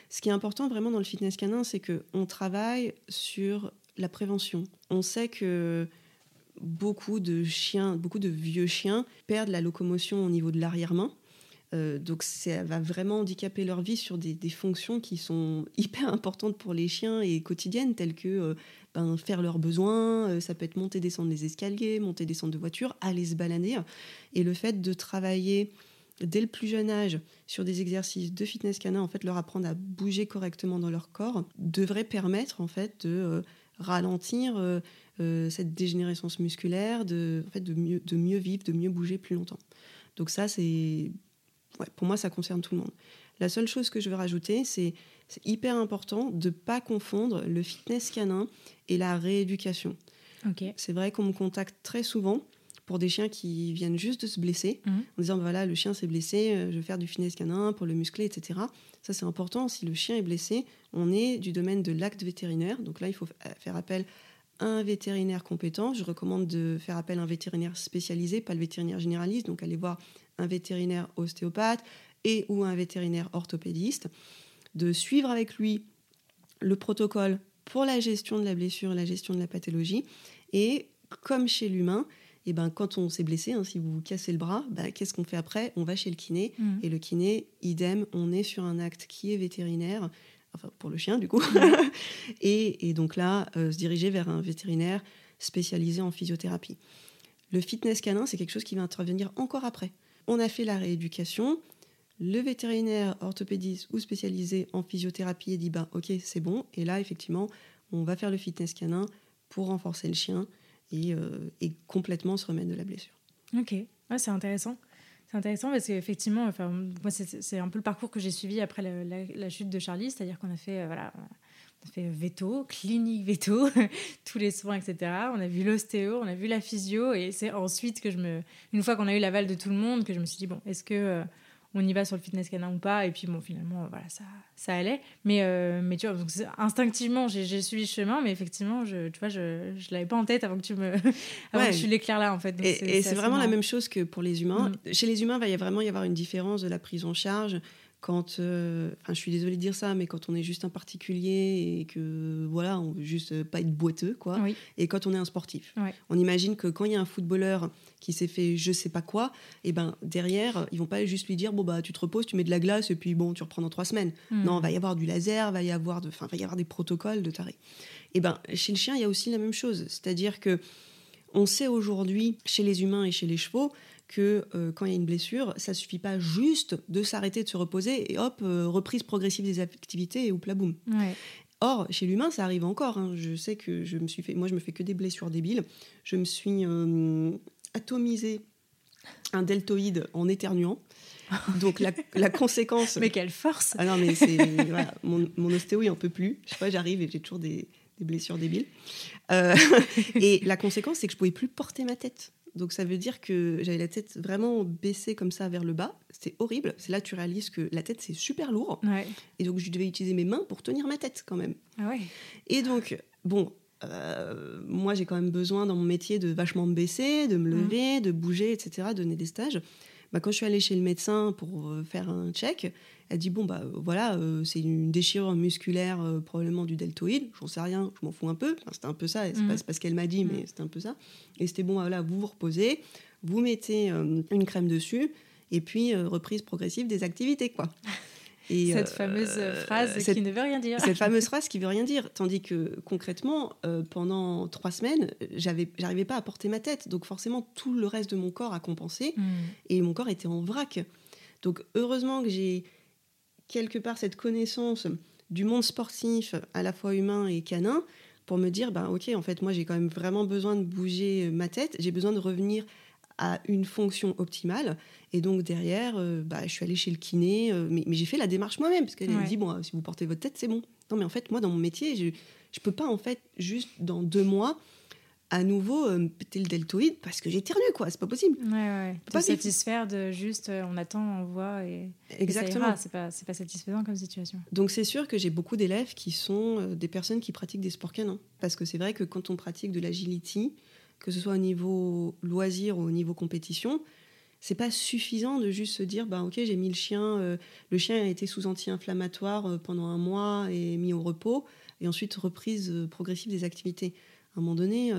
Ce qui est important vraiment dans le fitness canin, c'est qu'on travaille sur la prévention. On sait que beaucoup de chiens, beaucoup de vieux chiens perdent la locomotion au niveau de l'arrière-main. Donc ça va vraiment handicaper leur vie sur des, fonctions qui sont hyper importantes pour les chiens et quotidiennes, telles que ben, faire leurs besoins, euh, ça peut être monter, descendre les escaliers, monter, descendre de voiture, aller se balader. Et le fait de travailler dès le plus jeune âge sur des exercices de fitness canin, en fait, leur apprendre à bouger correctement dans leur corps, devrait permettre en fait de euh, ralentir euh, cette dégénérescence musculaire, de, en fait, de, mieux, de mieux vivre, de mieux bouger plus longtemps. Donc ça, c'est... Ouais, pour moi, ça concerne tout le monde. La seule chose que je veux rajouter, c'est c'est hyper important de ne pas confondre le fitness canin et la rééducation. C'est vrai qu'on me contacte très souvent pour des chiens qui viennent juste de se blesser, mhm. en disant voilà, le chien s'est blessé, euh, je vais faire du fitness canin pour le muscler, etc. Ça, c'est important. Si le chien est blessé, on est du domaine de l'acte vétérinaire. Donc là, il faut faire appel à un vétérinaire compétent. Je recommande de faire appel à un vétérinaire spécialisé, pas le vétérinaire généraliste. Donc, aller voir un vétérinaire ostéopathe et ou un vétérinaire orthopédiste de suivre avec lui le protocole pour la gestion de la blessure et la gestion de la pathologie. Et comme chez l'humain, et eh ben, quand on s'est blessé, hein, si vous vous cassez le bras, ben, qu'est-ce qu'on fait après? On va chez le kiné. Mmh. Et le kiné, idem, on est sur un acte qui est vétérinaire, enfin pour le chien du coup. et, donc là, euh, se diriger vers un vétérinaire spécialisé en physiothérapie. Le fitness canin, c'est quelque chose qui va intervenir encore après. On a fait la rééducation, le vétérinaire orthopédiste ou spécialisé en physiothérapie dit bah ok c'est bon et là effectivement on va faire le fitness canin pour renforcer le chien et, euh, complètement se remettre de la blessure. Ok, c'est intéressant. C'est intéressant parce qu'effectivement, enfin, c'est un peu le parcours que j'ai suivi après la, chute de Charlie, c'est-à-dire qu'on a fait, euh, voilà, on a fait veto, clinique veto, tous les soins, etc. On a vu l'ostéo, on a vu la physio, et c'est ensuite que je me, une fois qu'on a eu l'aval de tout le monde, que je me suis dit bon, est-ce que euh, on y va sur le fitness canin ou pas? Et puis, bon, finalement, voilà, ça, ça allait. Mais, euh, mais tu vois, donc, instinctivement, j'ai suivi le chemin, mais effectivement, je, tu vois, je ne l'avais pas en tête avant que tu me. avant que tu l'éclaires là, en fait. et c'est vraiment la même chose que pour les humains. Mm. Chez les humains, il va y vraiment y avoir une différence de la prise en charge quand, euh, enfin, je suis désolée de dire ça, mais quand on est juste un particulier et que voilà, on veut juste pas être boiteux, quoi. Oui. Et quand on est un sportif, Ouais. on imagine que quand il y a un footballeur qui s'est fait je sais pas quoi, et ben derrière, ils vont pas juste lui dire bon bah tu te reposes, tu mets de la glace et puis bon tu reprends dans trois semaines. Hmm. Non, il va y avoir du laser, va y avoir de, enfin, va y avoir des protocoles de taré. Et ben chez le chien, il y a aussi la même chose, c'est-à-dire que on sait aujourd'hui chez les humains et chez les chevaux que euh, quand il y a une blessure, ça suffit pas juste de s'arrêter, de se reposer et hop, euh, reprise progressive des activités et oupla boum. Ouais. Or, chez l'humain, ça arrive encore. hein. Je sais que je me suis fait, moi, je me fais que des blessures débiles. Je me suis euh, atomisé un deltoïde en éternuant. Donc la, la conséquence. Mais quelle force Ah non, mais c'est voilà, mon, mon ostéo, il en peut plus. Je sais pas, j'arrive et j'ai toujours des, des blessures débiles. Euh, et la conséquence, c'est que je pouvais plus porter ma tête. Donc ça veut dire que j'avais la tête vraiment baissée comme ça vers le bas. C'est horrible. C'est là que tu réalises que la tête, c'est super lourd. Ouais. Et donc je devais utiliser mes mains pour tenir ma tête quand même. Ah ouais. Et donc, bon, euh, moi j'ai quand même besoin dans mon métier de vachement me baisser, de me lever, de bouger, etc., donner des stages. Bah, quand je suis allée chez le médecin pour euh, faire un check, elle dit bon bah euh, voilà euh, c'est une déchirure musculaire euh, probablement du deltoïde, j'en sais rien, je m'en fous un peu. Enfin, c'était un peu ça, c'est Mhm. pas, ce qu'elle m'a dit, mais Mhm. c'était un peu ça. Et c'était bon voilà vous vous reposez, vous mettez euh, une crème dessus, et puis reprise progressive des activités quoi. Et, Cette euh, fameuse euh, phrase cette- qui ne veut rien dire. cette fameuse phrase qui veut rien dire. Tandis que concrètement, euh, pendant trois semaines, j'avais, j'arrivais pas à porter ma tête. Donc forcément, tout le reste de mon corps a compensé Hmm. et mon corps était en vrac. Donc heureusement que j'ai quelque part cette connaissance du monde sportif, à la fois humain et canin, pour me dire, bah, ok, en fait, moi j'ai quand même vraiment besoin de bouger ma tête, j'ai besoin de revenir à une fonction optimale. Et donc derrière, euh, bah, je suis allée chez le kiné, euh, mais, mais j'ai fait la démarche moi-même, parce qu'elle Ouais. a dit, bon, euh, si vous portez votre tête, c'est bon. Non, mais en fait, moi, dans mon métier, je ne peux pas, en fait, juste dans deux mois, à nouveau, euh, me péter le deltoïde, parce que j'éternue, quoi, c'est pas possible. Ouais, ouais. Te Pas satisfaire de juste euh, on attend, on voit et, Exactement. C'est pas, pas satisfaisant comme situation. Donc c'est sûr que j'ai beaucoup d'élèves qui sont euh, des personnes qui pratiquent des sports canins. Parce que c'est vrai que quand on pratique de l'agility, que ce soit au niveau loisir ou au niveau compétition, c'est pas suffisant de juste se dire bah ok j'ai mis le chien, euh, le chien a été sous anti-inflammatoire euh, pendant un mois et mis au repos et ensuite reprise euh, progressive des activités. À un moment donné,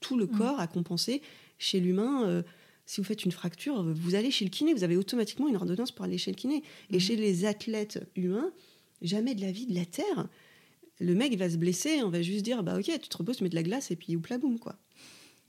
tout le Mhm. corps a compensé. Chez l'humain, si vous faites une fracture, vous allez chez le kiné, vous avez automatiquement une ordonnance pour aller chez le kiné. Et Mhm. chez les athlètes humains, jamais de la vie de la terre. Le mec va se blesser, on va juste dire bah ok, tu te reposes, tu mets de la glace et puis oupla boum quoi.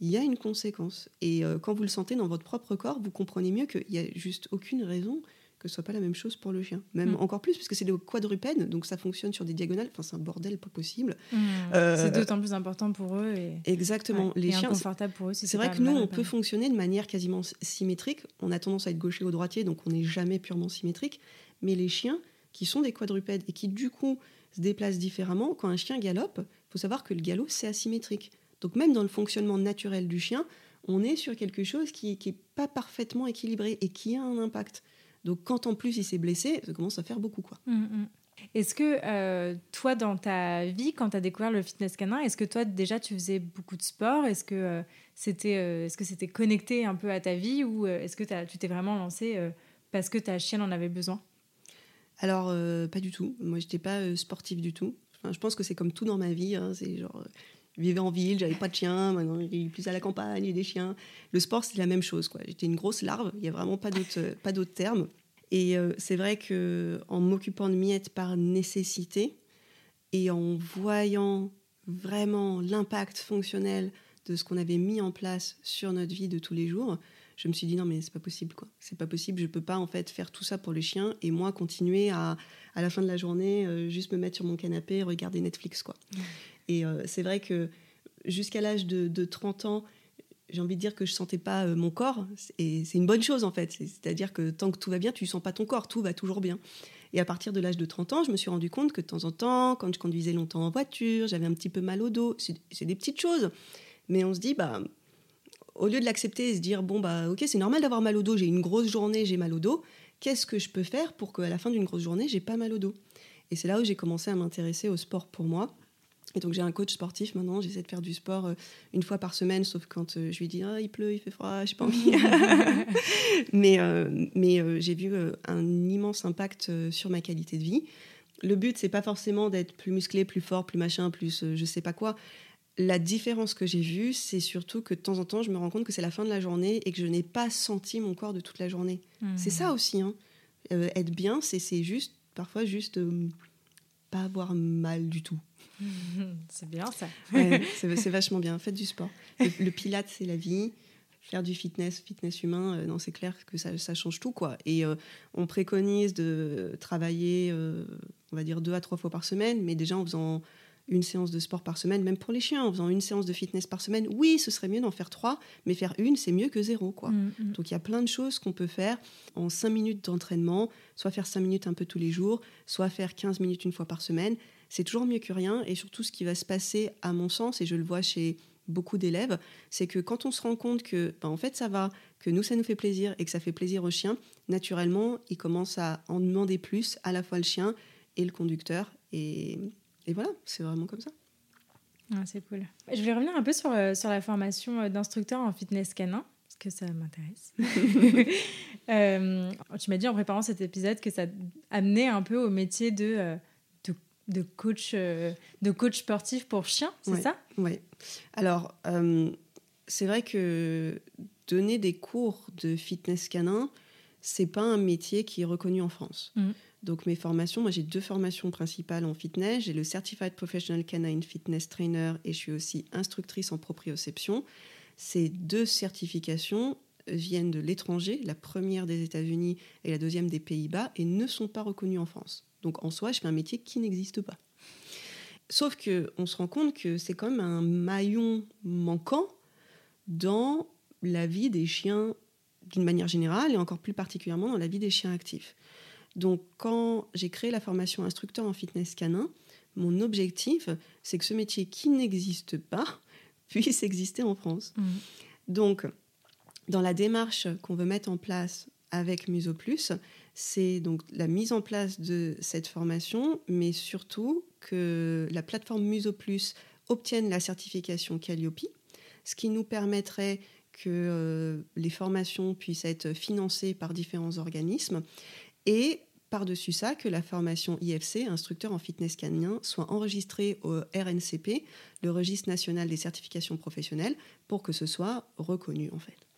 Il y a une conséquence. Et euh, quand vous le sentez dans votre propre corps, vous comprenez mieux qu'il n'y a juste aucune raison que ce soit pas la même chose pour le chien. Même Mm. encore plus, parce que c'est des quadrupèdes, donc ça fonctionne sur des diagonales. Enfin, c'est un bordel pas possible. Hmm. Euh, C'est d'autant plus important pour eux et, Exactement. ouais, Les et chiens, inconfortable pour eux. si c'est vrai que nous, on peut fonctionner de manière quasiment symétrique. On a tendance à être gaucher ou droitier, donc on n'est jamais purement symétrique. Mais les chiens, qui sont des quadrupèdes et qui, du coup, se déplacent différemment, quand un chien galope, il faut savoir que le galop, c'est asymétrique. Donc même dans le fonctionnement naturel du chien, on est sur quelque chose qui n'est pas parfaitement équilibré et qui a un impact. Donc quand en plus il s'est blessé, ça commence à faire beaucoup. quoi. Mm, mm. Est-ce que euh, toi, dans ta vie, quand tu as découvert le fitness canin, est-ce que toi déjà tu faisais beaucoup de sport? Est-ce que euh, c'était euh, est-ce que c'était connecté un peu à ta vie ou est-ce que tu t'es vraiment lancé parce que ta chienne en avait besoin? Alors, pas du tout. Moi, j'étais pas sportive du tout. Enfin, je pense que c'est comme tout dans ma vie. hein. C'est genre, je vivais en ville, j'avais pas de chien. Maintenant, plus à la campagne, j'ai des chiens. Le sport, c'est la même chose. J'étais une grosse larve. Il y a vraiment pas d'autre, euh, terme. Et euh, c'est vrai que en m'occupant de miettes par nécessité et en voyant vraiment l'impact fonctionnel de ce qu'on avait mis en place sur notre vie de tous les jours, je me suis dit non mais c'est pas possible quoi. C'est pas possible, je peux pas en fait faire tout ça pour les chiens et moi continuer à à la fin de la journée euh, juste me mettre sur mon canapé regarder Netflix quoi. Et euh, c'est vrai que jusqu'à l'âge de, de 30 ans, j'ai envie de dire que je sentais pas euh, mon corps et c'est une bonne chose en fait. C'est- C'est-à-dire que tant que tout va bien, tu sens pas ton corps, tout va toujours bien. Et à partir de l'âge de 30 ans, je me suis rendu compte que de temps en temps, quand je conduisais longtemps en voiture, j'avais un petit peu mal au dos. C'est c'est des petites choses. Mais on se dit, bah, au lieu de l'accepter et se dire, bon, bah, ok, c'est normal d'avoir mal au dos, j'ai une grosse journée, j'ai mal au dos, qu'est-ce que je peux faire pour qu'à la fin d'une grosse journée, j'ai pas mal au dos? Et c'est là où j'ai commencé à m'intéresser au sport pour moi. Et donc j'ai un coach sportif maintenant, j'essaie de faire du sport euh, une fois par semaine, sauf quand euh, je lui dis ah, il pleut, il fait froid, j'ai pas envie. mais euh, mais j'ai vu un immense impact sur ma qualité de vie. Le but c'est pas forcément d'être plus musclé, plus fort, plus machin, plus je sais pas quoi. La différence que j'ai vue, c'est surtout que de temps en temps, je me rends compte que c'est la fin de la journée et que je n'ai pas senti mon corps de toute la journée. Mmh. C'est ça aussi. Hein. être bien, c'est juste parfois juste pas avoir mal du tout. C'est bien ça. c'est vachement bien. Faites du sport. Le, pilate, c'est la vie. Faire du fitness, fitness humain, euh, non, c'est clair que ça, ça, change tout. quoi. Et euh, on préconise de travailler, euh, on va dire, deux à trois fois par semaine, mais déjà en faisant une séance de sport par semaine, même pour les chiens, en faisant une séance de fitness par semaine, oui, ce serait mieux d'en faire trois, mais faire une, c'est mieux que zéro. quoi. Mm, mm. Donc il y a plein de choses qu'on peut faire en cinq minutes d'entraînement, soit faire cinq minutes un peu tous les jours, soit faire 15 minutes une fois par semaine. C'est toujours mieux que rien, et surtout ce qui va se passer, à mon sens, et je le vois chez beaucoup d'élèves, c'est que quand on se rend compte que ben, en fait ça va, que nous ça nous fait plaisir et que ça fait plaisir au chien, naturellement il commence à en demander plus à la fois le chien et le conducteur et et voilà, c'est vraiment comme ça. Ah, c'est cool. Je voulais revenir un peu sur, euh, sur la formation euh, d'instructeur en fitness canin, parce que ça m'intéresse. Euh, tu m'as dit en préparant cet épisode que ça amenait un peu au métier de, de, coach, de coach sportif pour chiens, c'est ça? Oui. Alors, c'est vrai que donner des cours de fitness canin, c'est pas un métier qui est reconnu en France. Mmh. Donc mes formations, moi j'ai deux formations principales en fitness. J'ai le Certified Professional Canine Fitness Trainer et je suis aussi instructrice en proprioception. Ces deux certifications viennent de l'étranger, la première des États-Unis et la deuxième des Pays-Bas, et ne sont pas reconnues en France. Donc en soi, je fais un métier qui n'existe pas. Sauf que on se rend compte que c'est quand même un maillon manquant dans la vie des chiens d'une manière générale et encore plus particulièrement dans la vie des chiens actifs. Donc, quand j'ai créé la formation instructeur en fitness canin, mon objectif, c'est que ce métier qui n'existe pas puisse exister en France. Mmh. Donc, dans la démarche qu'on veut mettre en place avec Muso Plus, c'est donc la mise en place de cette formation, mais surtout que la plateforme Muso Plus obtienne la certification Calliope, ce qui nous permettrait que euh, les formations puissent être financées par différents organismes et par-dessus ça, que la formation IFC, instructeur en fitness canin, soit enregistrée au RNCP, le registre national des certifications professionnelles, pour que ce soit reconnu en fait.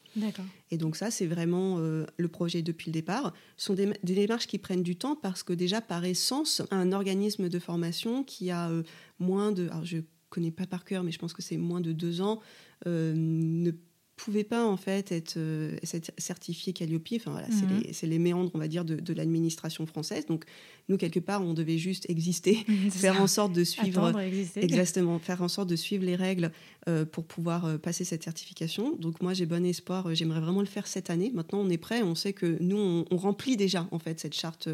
Et donc ça, c'est vraiment euh, le projet depuis le départ. Ce sont des, démarches qui prennent du temps parce que déjà, par essence, un organisme de formation qui a euh, moins de... Alors, je connais pas par cœur, mais je pense que c'est moins de deux ans, euh, ne pouvait pas en fait être, euh, certifié Calliope. Enfin voilà, mhm. c'est les, méandres, on va dire, de, l'administration française. Donc nous quelque part, on devait juste exister, faire en sorte de suivre, exactement, faire en sorte de suivre les règles euh, pour pouvoir euh, passer cette certification. Donc moi, j'ai bon espoir. J'aimerais vraiment le faire cette année. Maintenant, on est prêt. On sait que nous, on, remplit déjà en fait cette charte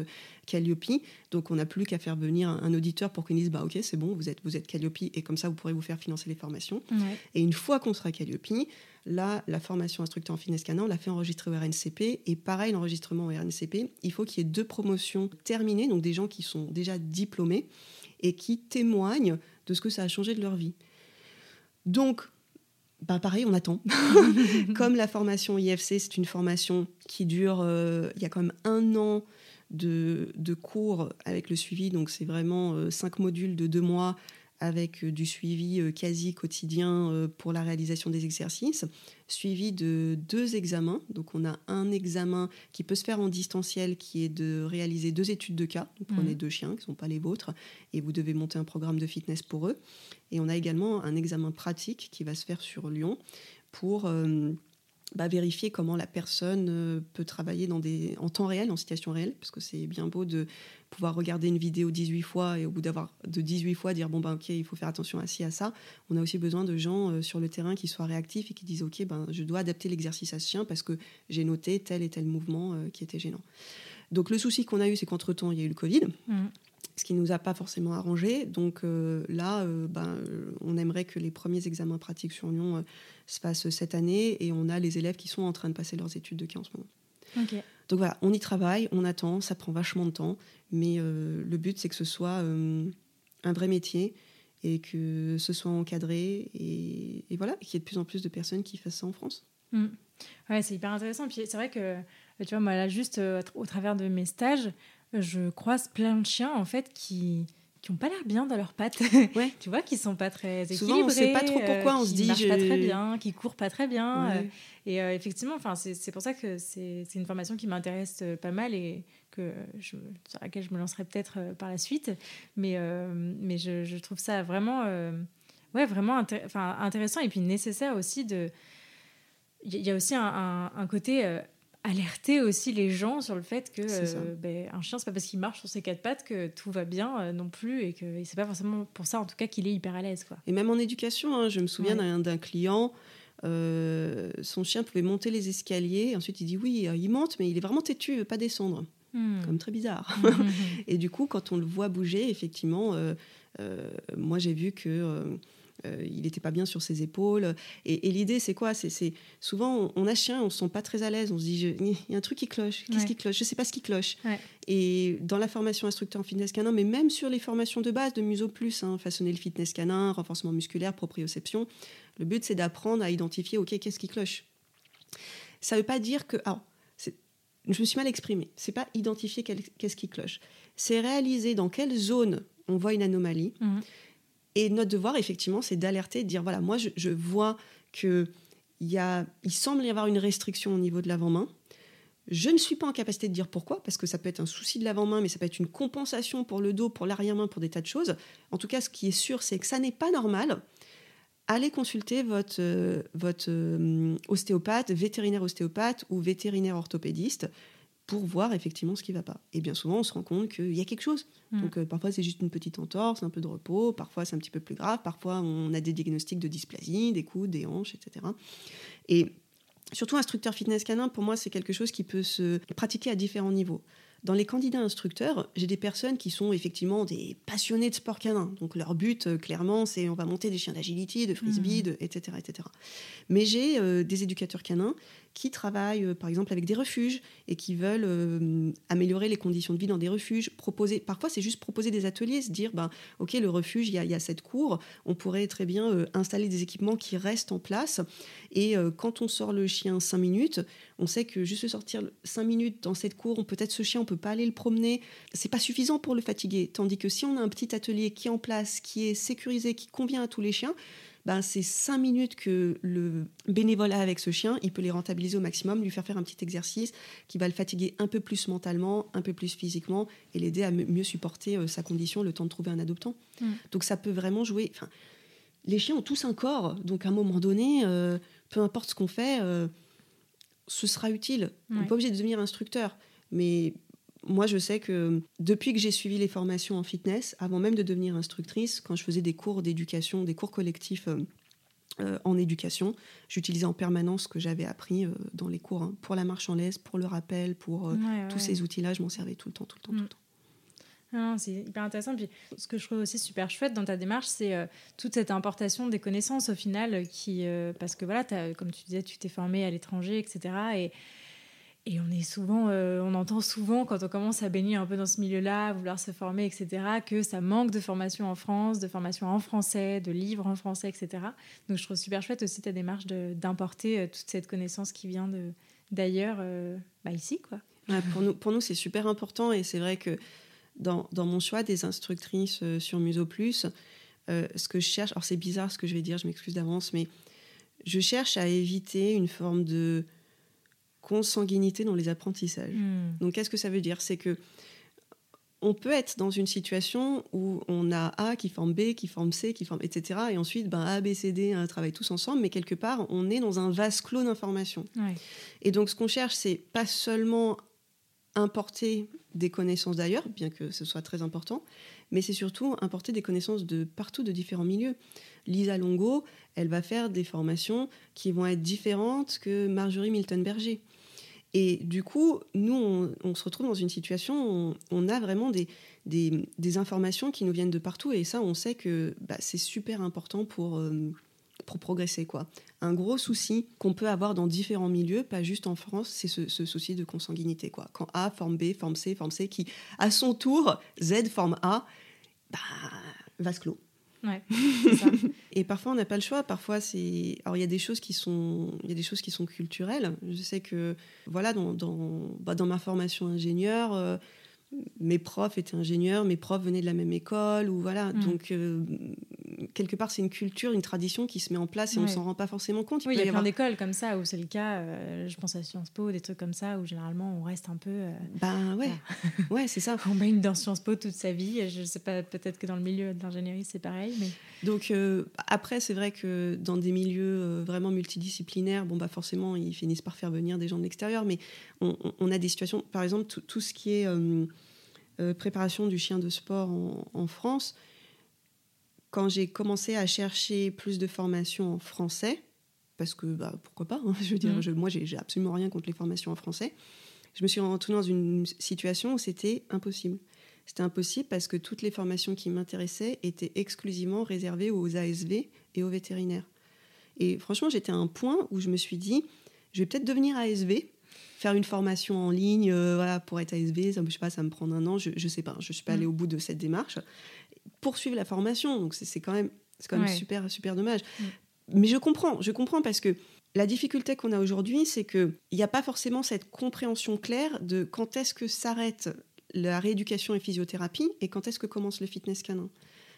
Calliope. Donc on n'a plus qu'à faire venir un, auditeur pour qu'il dise bah ok, c'est bon, vous êtes vous êtes Calliope et comme ça, vous pourrez vous faire financer les formations. Et une fois qu'on sera Calliope Là, la formation instructeur en fitness canin, on l'a fait enregistrer au RNCP. Et pareil, l'enregistrement au RNCP, il faut qu'il y ait deux promotions terminées, donc des gens qui sont déjà diplômés et qui témoignent de ce que ça a changé de leur vie. Donc, bah pareil, on attend. Comme la formation IFC, c'est une formation qui dure, euh, il y a quand même un an de, cours avec le suivi, donc c'est vraiment euh, cinq modules de deux mois avec euh, du suivi euh, quasi quotidien euh, pour la réalisation des exercices, suivi de deux examens. Donc on a un examen qui peut se faire en distanciel, qui est de réaliser deux études de cas. Vous prenez mmh. deux chiens qui ne sont pas les vôtres et vous devez monter un programme de fitness pour eux. Et on a également un examen pratique qui va se faire sur Lyon pour... Bah, vérifier comment la personne peut travailler dans des, en temps réel, en situation réelle, parce que c'est bien beau de pouvoir regarder une vidéo 18 fois et au bout d'avoir de 18 fois dire bon ben ok il faut faire attention à ci à ça. On a aussi besoin de gens euh, sur le terrain qui soient réactifs et qui disent ok ben je dois adapter l'exercice à ce chien parce que j'ai noté tel et tel mouvement euh, qui était gênant. Donc le souci qu'on a eu c'est qu'entre temps il y a eu le Covid mmh. ce qui nous a pas forcément arrangé. Donc euh, là ben on aimerait que les premiers examens pratiques sur Lyon se passent cette année et on a les élèves qui sont en train de passer leurs études de cas en ce moment donc voilà, on y travaille, on attend, ça prend vachement de temps, mais euh, le but c'est que ce soit euh, un vrai métier et que ce soit encadré et, et voilà, qu'il y ait de plus en plus de personnes qui fassent ça en France. Mm. Ouais, c'est hyper intéressant. Puis c'est vrai que, tu vois, moi, là, juste euh, au travers de mes stages, je croise plein de chiens, en fait, qui qui pas l'air bien dans leurs pattes. Ouais. tu vois, qui sont pas très équilibrés. Souvent, on sait pas trop pourquoi, on euh, se qui dit, marchent je- pas très bien, qui courent pas très bien. Ouais. euh, et euh, effectivement, enfin, c'est pour ça que c'est une formation qui m'intéresse pas mal et que je, sur laquelle je me lancerai peut-être par la suite. Mais, euh, mais je, je trouve ça vraiment, euh, ouais, vraiment intér- intéressant et puis nécessaire aussi de. Il y a- aussi un, un- un côté alerter aussi les gens sur le fait que euh, ben, un chien, c'est pas parce qu'il marche sur ses quatre pattes que tout va bien euh, non plus et que c'est pas forcément pour ça en tout cas qu'il est hyper à l'aise quoi. Et même en éducation, hein, je me souviens Ouais. d'un- client, euh, son chien pouvait monter les escaliers, ensuite il dit oui, euh, il monte, mais il est vraiment têtu, il veut pas descendre. Hmm. Comme très bizarre. Mhm. Et du coup, quand on le voit bouger, effectivement, moi j'ai vu que euh, il n'était pas bien sur ses épaules. Et, et l'idée, c'est quoi? C'est souvent on, on a chien, on se sent pas très à l'aise. On se dit, il y a un truc qui cloche. Qu'est-ce Ouais. qui cloche? Je sais pas ce qui cloche. Ouais. Et dans la formation instructeur en fitness canin, mais même sur les formations de base de Muso Plus, hein, façonner le fitness canin, renforcement musculaire, proprioception, le but c'est d'apprendre à identifier, ok, qu'est-ce qui cloche? Ça veut pas dire que. Alors, c'est- je me suis mal exprimée. C'est pas identifier qu'est-ce qui cloche. C'est réaliser dans quelle zone on voit une anomalie. Mhm. Et notre devoir, effectivement, c'est d'alerter, de dire voilà, moi, je, vois que il semble y avoir une restriction au niveau de l'avant-main. Je ne suis pas en capacité de dire pourquoi, parce que ça peut être un souci de l'avant-main, mais ça peut être une compensation pour le dos, pour l'arrière-main, pour des tas de choses. En tout cas, ce qui est sûr, c'est que ça n'est pas normal. Allez consulter votre, euh, euh, ostéopathe, vétérinaire ostéopathe ou vétérinaire orthopédiste pour voir effectivement ce qui ne va pas. Et bien souvent, on se rend compte qu'il y a quelque chose. Mm. Donc euh, parfois, c'est juste une petite entorse, un peu de repos, parfois c'est un petit peu plus grave, parfois on a des diagnostics de dysplasie, des coudes, des hanches, etc. Et surtout, instructeur fitness canin, pour moi, c'est quelque chose qui peut se pratiquer à différents niveaux. Dans les candidats instructeurs, j'ai des personnes qui sont effectivement des passionnés de sport canin. Donc leur but, euh, clairement, c'est on va monter des chiens d'agility, de frisbee, de- etc., etc. Mais j'ai euh, des éducateurs canins qui travaillent, euh, par exemple, avec des refuges et qui veulent euh, améliorer les conditions de vie dans des refuges. Proposer, parfois, c'est juste proposer des ateliers, se dire, ben, ok, le refuge, il y, a- cette cour, on pourrait très bien euh, installer des équipements qui restent en place. Et quand on sort le chien 5 minutes, on sait que juste sortir 5 minutes dans cette cour, on peut-être ce chien, on peut pas aller le promener. C'est pas suffisant pour le fatiguer. Tandis que si on a un petit atelier qui est en place, qui est sécurisé, qui convient à tous les chiens, ben, c'est 5 minutes que le bénévole a avec ce chien, il peut les rentabiliser au maximum, lui faire faire un petit exercice qui va le fatiguer un peu plus mentalement, un peu plus physiquement et l'aider à mieux supporter euh, sa condition le temps de trouver un adoptant. Mm. Donc ça peut vraiment jouer. Enfin, les chiens ont tous un corps, donc à un moment donné, euh, peu importe ce qu'on fait, euh, ce sera utile. On n'est pas obligé de devenir instructeur, mais moi, je sais que depuis que j'ai suivi les formations en fitness, avant même de devenir instructrice, quand je faisais des cours d'éducation, des cours collectifs euh, euh, en éducation, j'utilisais en permanence ce que j'avais appris euh, dans les cours. hein. Pour la marche en laisse, pour le rappel, pour euh, Ouais, tous ouais. ces outils-là, je m'en servais tout le temps, tout le temps, tout Mm. le temps. Non, c'est hyper intéressant. Puis, ce que je trouve aussi super chouette dans ta démarche, c'est euh, toute cette importation des connaissances au final, qui, euh, parce que voilà, comme tu disais, tu t'es formé à l'étranger, etc. Et, et on est souvent, euh, on entend souvent quand on commence à baigner un peu dans ce milieu-là, vouloir se former, etc., que ça manque de formation en France, de formation en français, de livres en français, etc. Donc, je trouve super chouette aussi ta démarche d'importer euh, toute cette connaissance qui vient d'ailleurs, euh, bah, ici, quoi. Pour nous, pour nous c'est super important et c'est vrai que dans, dans mon choix des instructrices sur Muso Plus, ce que je cherche, alors c'est bizarre ce que je vais dire, je m'excuse d'avance, mais je cherche à éviter une forme de consanguinité dans les apprentissages. Hmm. Donc qu'est-ce que ça veut dire? C'est que on peut être dans une situation où on a A qui forme B, qui forme C, qui forme etc. Et ensuite, ben, A, B, C, D hein, travaillent tous ensemble, mais quelque part, on est dans un vase clos d'informations. Ouais. Et donc, ce qu'on cherche, c'est pas seulement importer des connaissances d'ailleurs, bien que ce soit très important, mais c'est surtout importer des connaissances de partout, de différents milieux. Lisa Longo, elle va faire des formations qui vont être différentes que Marjorie Milton-Berger. Et du coup, nous, on, se retrouve dans une situation où on, a vraiment des, des, informations qui nous viennent de partout, et ça, on sait que bah, c'est super important pour, euh, pour progresser. quoi. Un gros souci qu'on peut avoir dans différents milieux, pas juste en France, c'est ce, ce souci de consanguinité. Quoi. Quand A forme B, forme C, forme C, qui, à son tour, Z forme A, bah, vase clos. Ouais, c'est ça. Et parfois, on n'a pas le choix. Parfois, c'est. Alors, il y a des choses qui sont, il y a des choses qui sont culturelles. Je sais que, voilà, dans, dans, bah, dans ma formation ingénieur, euh, mes profs étaient ingénieurs, mes profs venaient de la même école, ou voilà. Mm. Donc, euh, quelque part, c'est une culture, une tradition qui se met en place et on Ouais. s'en rend pas forcément compte. Oui, il y peut a plein avoir- d'écoles comme ça où c'est le cas. euh, je pense à Sciences Po, des trucs comme ça où généralement on reste un peu. euh, Ben ouais, ouais, c'est ça. on baigne dans Sciences Po toute sa vie. Je sais pas, peut-être que dans le milieu de l'ingénierie c'est pareil, mais Donc euh, après, c'est vrai que dans des milieux vraiment multidisciplinaires, bon bah forcément, ils finissent par faire venir des gens de l'extérieur, mais on, on- on a des situations, par exemple, tout, tout ce qui est euh, préparation du chien de sport en, en France. Quand j'ai commencé à chercher plus de formations en français, parce que bah, pourquoi pas, hein, je veux dire, je- moi j'ai absolument rien contre les formations en français, je me suis retrouvée dans une situation où c'était impossible. C'était impossible parce que toutes les formations qui m'intéressaient étaient exclusivement réservées aux ASV et aux vétérinaires. Et franchement, j'étais à un point où je me suis dit, je vais peut-être devenir ASV, faire une formation en ligne, euh, voilà, pour être ASV, ça, je sais pas, ça me prend un an, je, je sais pas, je suis pas Mm. allée au bout de cette démarche. Poursuivre la formation, donc c'est quand même, c'est quand même Ouais. super, super dommage. Mm. Mais je comprends, je comprends parce que la difficulté qu'on a aujourd'hui, c'est qu'il n'y a pas forcément cette compréhension claire de quand est-ce que s'arrête la rééducation et physiothérapie et quand est-ce que commence le fitness canin.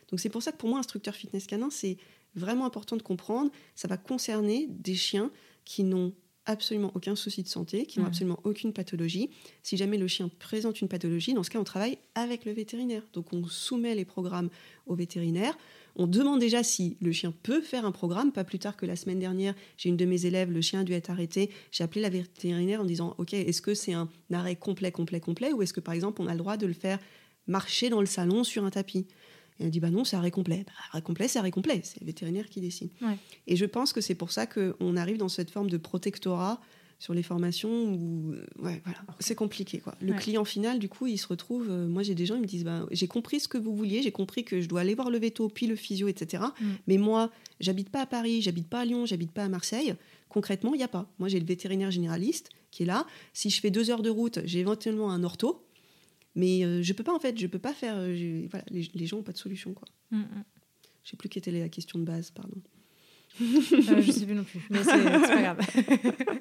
Donc c'est pour ça que pour moi, instructeur fitness canin, c'est vraiment important de comprendre. Ça va concerner des chiens qui n'ont absolument aucun souci de santé, qui n'ont absolument aucune pathologie. Si jamais le chien présente une pathologie, dans ce cas, on travaille avec le vétérinaire. Donc on soumet les programmes au vétérinaire. On demande déjà si le chien peut faire un programme. Pas plus tard que la semaine dernière, j'ai une de mes élèves, le chien a dû être arrêté. J'ai appelé la vétérinaire en disant, OK, est-ce que c'est un arrêt complet, complet, complet, ou est-ce que par exemple on a le droit de le faire marcher dans le salon sur un tapis? Et elle dit bah non, c'est arrêt complet. Bah, arrêt complet, c'est arrêt complet. C'est le vétérinaire qui décide. Ouais. Et je pense que c'est pour ça qu'on arrive dans cette forme de protectorat sur les formations où euh, ouais, voilà, c'est compliqué. Quoi. Le Ouais. client final, du coup, il se retrouve. euh, moi, j'ai des gens, ils me disent bah, j'ai compris ce que vous vouliez, j'ai compris que je dois aller voir le veto, puis le physio, etc. Mm. Mais moi, j'habite pas à Paris, j'habite pas à Lyon, j'habite pas à Marseille. Concrètement, il n'y a pas. Moi, j'ai le vétérinaire généraliste qui est là. Si je fais deux heures de route, j'ai éventuellement un ortho. Mais euh, je peux pas, en fait, je peux pas faire. euh, voilà, les, les gens n'ont pas de solution. Quoi. Mm, mm. Je sais plus quelle était la question de base, pardon. Euh, je sais plus non plus, mais c'est pas grave.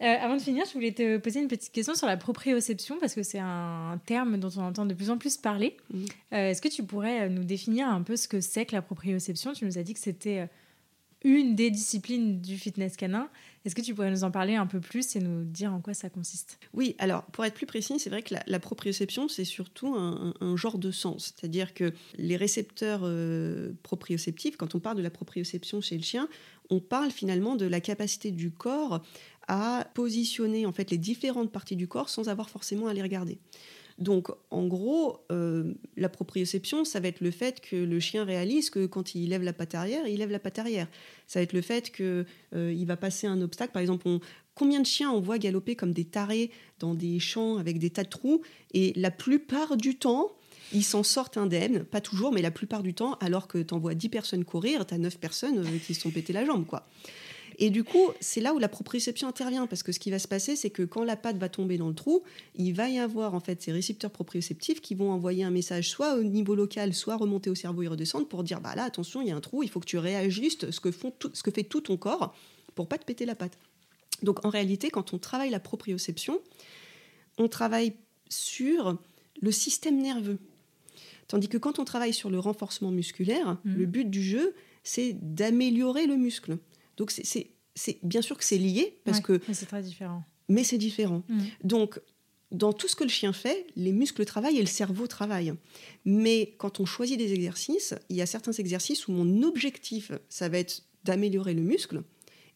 Euh, avant de finir, je voulais te poser une petite question sur la proprioception parce que c'est un terme dont on entend de plus en plus parler. Mhm. Euh, Est-ce que tu pourrais nous définir un peu ce que c'est que la proprioception? Tu nous as dit que c'était une des disciplines du fitness canin. Est-ce que tu pourrais nous en parler un peu plus et nous dire en quoi ça consiste? Oui, alors pour être plus précis, c'est vrai que la, proprioception, c'est surtout un genre de sens. C'est-à-dire que les récepteurs euh, proprioceptifs, quand on parle de la proprioception chez le chien, on parle finalement de la capacité du corps à positionner en fait les différentes parties du corps sans avoir forcément à les regarder. Donc, en gros, euh, la proprioception, ça va être le fait que le chien réalise que quand il lève la patte arrière, il lève la patte arrière. Ça va être le fait que euh, va passer un obstacle. Par exemple, combien de chiens on voit galoper comme des tarés dans des champs avec des tas de trous Et la plupart du temps, ils s'en sortent indemnes. Pas toujours, mais la plupart du temps, alors que tu envoies 10 personnes courir, tu as 9 personnes euh, qui se sont pété la jambe, quoi. Et du coup, c'est là où la proprioception intervient, parce que ce qui va se passer, c'est que quand la patte va tomber dans le trou, il va y avoir en fait ces récepteurs proprioceptifs qui vont envoyer un message soit au niveau local, soit remonter au cerveau et redescendre pour dire bah là attention, il y a un trou, il faut que tu réajustes ce que, font tout- ce que fait tout ton corps pour pas te péter la patte. Donc en réalité, quand on travaille la proprioception, on travaille sur le système nerveux. Tandis que quand on travaille sur le renforcement musculaire, Mhm. le but du jeu, c'est d'améliorer le muscle. Donc c'est- bien sûr que c'est lié, parce Ouais, que, mais c'est très différent. mais c'est différent. Mm. Donc, dans tout ce que le chien fait, les muscles travaillent et le cerveau travaille. Mais quand on choisit des exercices, il y a certains exercices où mon objectif, ça va être d'améliorer le muscle.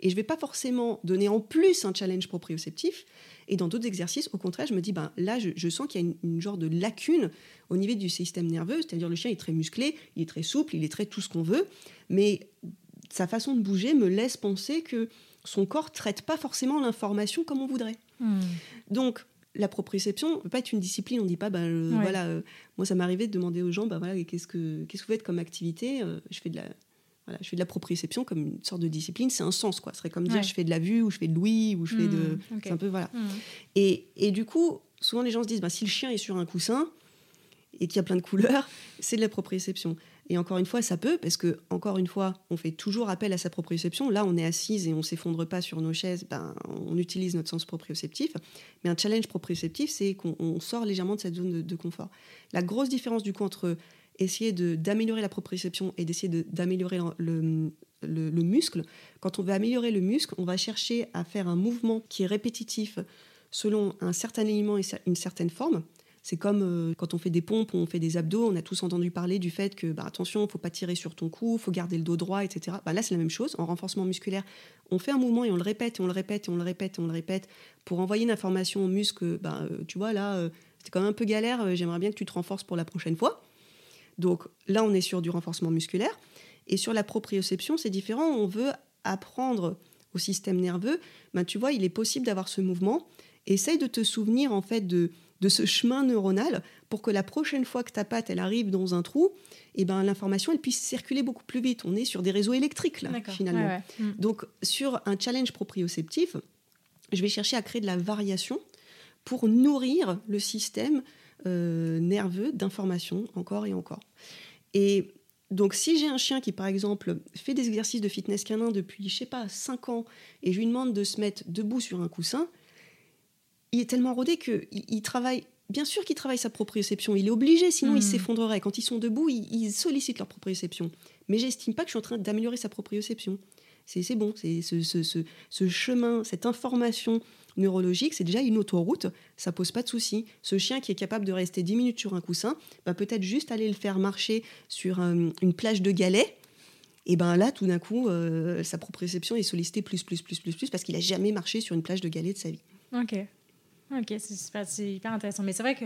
Et je ne vais pas forcément donner en plus un challenge proprioceptif. Et dans d'autres exercices, au contraire, je me dis, ben, là, je, je sens qu'il y a une, une genre de lacune au niveau du système nerveux. C'est-à-dire, le chien est très musclé, il est très souple, il est très tout ce qu'on veut. Mais sa façon de bouger me laisse penser que son corps traite pas forcément l'information comme on voudrait. Mm. Donc, la proprioception ne peut pas être une discipline. On ne dit pas, ben, euh, Ouais. voilà, euh, moi, ça m'arrivait de demander aux gens, ben, voilà, qu'est-ce que, qu'est-ce que vous faites comme activité Euh, Je fais de la. Voilà, je fais de la proprioception comme une sorte de discipline, c'est un sens quoi. Ce serait comme dire Ouais. je fais de la vue ou je fais de l'ouïe ou je fais de. Mm. C'est un peu voilà. Mm. Et, et du coup, souvent les gens se disent bah, si le chien est sur un coussin, et qui a plein de couleurs, c'est de la proprioception. Et encore une fois, ça peut, parce que, encore une fois, on fait toujours appel à sa proprioception. Là, on est assise et on s'effondre pas sur nos chaises, ben, on utilise notre sens proprioceptif. Mais un challenge proprioceptif, c'est qu'on sort légèrement de cette zone de, confort. La grosse différence, du coup, entre essayer d'améliorer la proprioception et d'essayer d'améliorer le, le, le, muscle, quand on veut améliorer le muscle, on va chercher à faire un mouvement qui est répétitif selon un certain alignement et une certaine forme. C'est comme euh, quand on fait des pompes, on fait des abdos, on a tous entendu parler du fait que, bah, attention, faut pas tirer sur ton cou, faut garder le dos droit, etc. Bah, là, c'est la même chose. En renforcement musculaire, on fait un mouvement et on le répète, et on le répète, et on le répète, et on le répète, pour envoyer une information au muscle, bah, euh, tu vois, là, euh, c'était quand même un peu galère, j'aimerais bien que tu te renforces pour la prochaine fois. Donc là, on est sur du renforcement musculaire. Et sur la proprioception, c'est différent. On veut apprendre au système nerveux, ben, tu vois, il est possible d'avoir ce mouvement. Essaye de te souvenir en fait de, de ce chemin neuronal pour que la prochaine fois que ta patte elle arrive dans un trou, et eh ben, l'information elle puisse circuler beaucoup plus vite. On est sur des réseaux électriques là, finalement. Mm. Donc sur un challenge proprioceptif, je vais chercher à créer de la variation pour nourrir le système euh, nerveux d'information encore et encore. Et donc si j'ai un chien qui par exemple fait des exercices de fitness canin depuis je sais pas 5 ans et je lui demande de se mettre debout sur un coussin, il est tellement rodé qu'il il travaille. Bien sûr qu'il travaille sa proprioception, il est obligé, sinon il hmm. s'effondrerait. Quand ils sont debout, ils, sollicitent leur proprioception. Mais j'estime pas que je suis en train d'améliorer sa proprioception. C'est bon, c'est ce, chemin, cette information neurologique, c'est déjà une autoroute, ça pose pas de souci. Ce chien qui est capable de rester 10 minutes sur un coussin, va peut-être juste aller le faire marcher sur euh, une plage de galets, et ben là, tout d'un coup, euh, sa proprioception est sollicitée plus, plus, plus, plus, plus, parce qu'il a jamais marché sur une plage de galets de sa vie. Ok. Ok, c'est hyper intéressant. Mais c'est vrai que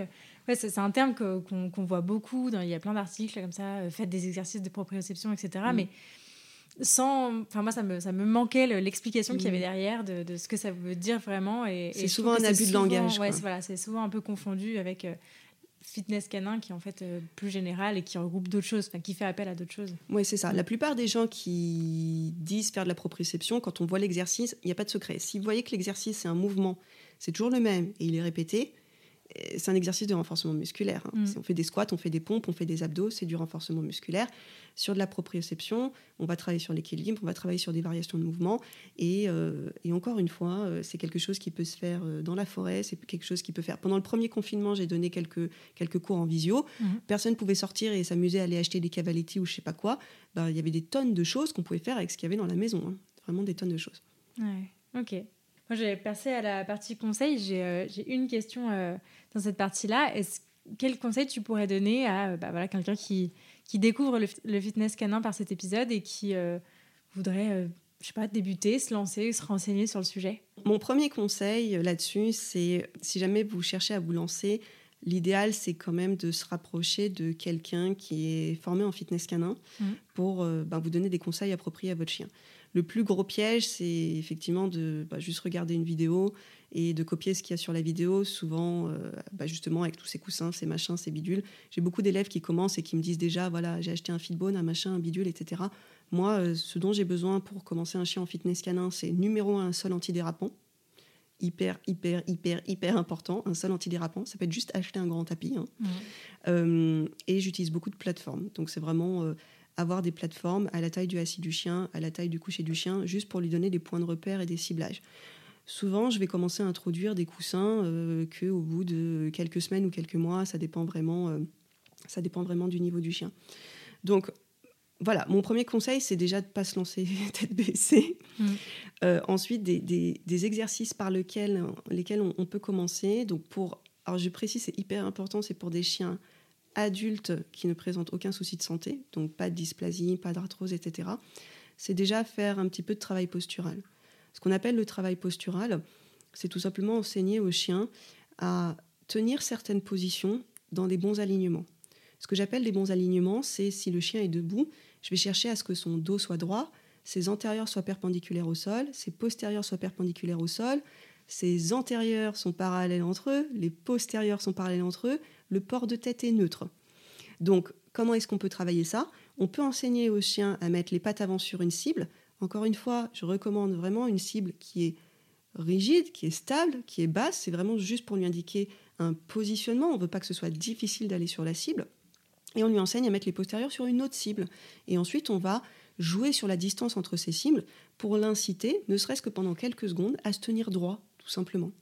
ouais, c'est un terme qu'on voit beaucoup. Dans, il y a plein d'articles comme ça, euh, faites des exercices de proprioception, etc. Mm. Mais sans. Enfin, moi, ça me, ça me manquait l'explication qu'il y avait mm. derrière de, de, ce que ça veut dire vraiment. C'est souvent un abus de langage. Ouais, voilà, c'est souvent un peu confondu avec. Euh, fitness canin qui est en fait euh, plus général et qui regroupe d'autres choses, qui fait appel à d'autres choses. Oui, c'est ça. La plupart des gens qui disent faire de la proprioception, quand on voit l'exercice, il n'y a pas de secret. Si vous voyez que l'exercice c'est un mouvement c'est toujours le même et il est répété, c'est un exercice de renforcement musculaire. Hein. Mm. On fait des squats, on fait des pompes, on fait des abdos, c'est du renforcement musculaire. Sur de la proprioception, on va travailler sur l'équilibre, on va travailler sur des variations de mouvement. Et, euh, encore une fois, euh, c'est quelque chose qui peut se faire euh, dans la forêt, c'est quelque chose qui peut faire. Pendant le premier confinement, j'ai donné quelques, quelques cours en visio. Mm. Personne ne pouvait sortir et s'amuser à aller acheter des cavaletti ou je sais pas quoi. Ben, il y avait des tonnes de choses qu'on pouvait faire avec ce qu'il y avait dans la maison. Hein. Vraiment des tonnes de choses. Ouais, ok. Moi, j'ai passé à la partie conseil. J'ai euh, une question euh, dans cette partie-là. Quel conseil tu pourrais donner à euh, bah, voilà, quelqu'un qui, qui découvre le, fitness canin par cet épisode et qui voudrait, je sais pas, débuter, se lancer, se renseigner sur le sujet? Mon premier conseil là-dessus, c'est si jamais vous cherchez à vous lancer, l'idéal, c'est quand même de se rapprocher de quelqu'un qui est formé en fitness canin mmh. pour bah, vous donner des conseils appropriés à votre chien. Le plus gros piège, c'est effectivement de bah, juste regarder une vidéo et de copier ce qu'il y a sur la vidéo, souvent euh, bah, justement avec tous ces coussins, ces machins, ces bidules. J'ai beaucoup d'élèves qui commencent et qui me disent déjà, voilà, j'ai acheté un fitbone, un machin, un bidule, etc. Moi, euh, ce dont j'ai besoin pour commencer un chien en fitness canin, c'est numéro un, un sol antidérapant. Hyper, hyper, hyper, hyper important, un sol antidérapant. Ça peut être juste acheter un grand tapis. Hein. Euh, et j'utilise beaucoup de plateformes. Donc c'est vraiment avoir des plateformes à la taille du assis du chien, à la taille du coucher du chien, juste pour lui donner des points de repère et des ciblages. Souvent, je vais commencer à introduire des coussins euh, que au bout de quelques semaines ou quelques mois, ça dépend vraiment, euh, ça dépend vraiment du niveau du chien. Donc voilà, mon premier conseil, c'est déjà de ne pas se lancer tête baissée. Mm. Euh, ensuite, des, exercices par lesquels, lesquels on, on, peut commencer. Donc pour, alors je précise, c'est hyper important, c'est pour des chiens adultes qui ne présentent aucun souci de santé, donc pas de dysplasie, pas d'arthrose, etc., c'est déjà faire un petit peu de travail postural. Ce qu'on appelle le travail postural, c'est tout simplement enseigner au chien à tenir certaines positions dans des bons alignements. Ce que j'appelle des bons alignements, c'est si le chien est debout, je vais chercher à ce que son dos soit droit, ses antérieurs soient perpendiculaires au sol, ses postérieurs soient perpendiculaires au sol, ses antérieurs sont parallèles entre eux, les postérieurs sont parallèles entre eux, le port de tête est neutre. Donc, comment est-ce qu'on peut travailler ça? On peut enseigner au chien à mettre les pattes avant sur une cible. Encore une fois, je recommande vraiment une cible qui est rigide, qui est stable, qui est basse. C'est vraiment juste pour lui indiquer un positionnement. On ne veut pas que ce soit difficile d'aller sur la cible. Et on lui enseigne à mettre les postérieurs sur une autre cible. Et ensuite, on va jouer sur la distance entre ces cibles pour l'inciter, ne serait-ce que pendant quelques secondes, à se tenir droit, tout simplement.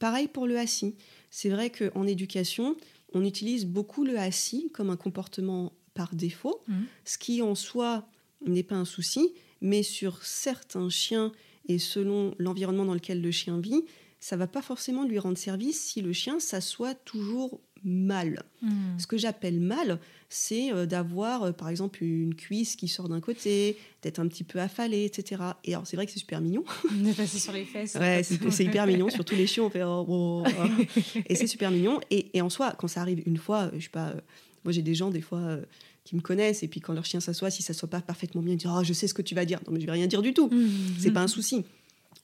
Pareil pour le assis. C'est vrai qu'en éducation, on utilise beaucoup le assis comme un comportement par défaut, Mhm. ce qui en soi n'est pas un souci, mais sur certains chiens et selon l'environnement dans lequel le chien vit, ça va pas forcément lui rendre service si le chien s'assoit toujours mal. Hmm. Ce que j'appelle mal, c'est euh, d'avoir, euh, par exemple, une cuisse qui sort d'un côté, d'être un petit peu affalé, etc. Et alors, c'est vrai que c'est super mignon. De passer sur les fesses. Ouais, c'est hyper mignon. Surtout les chiens, on fait oh, oh, oh. Et c'est super mignon. Et, et en soi, quand ça arrive une fois, euh, je sais pas, euh, moi j'ai des gens des fois euh, qui me connaissent et puis quand leur chien s'assoit, si ça s'assoit pas parfaitement bien, ils disent oh, je sais ce que tu vas dire. Non, mais je vais rien dire du tout. Hmm. C'est pas un souci.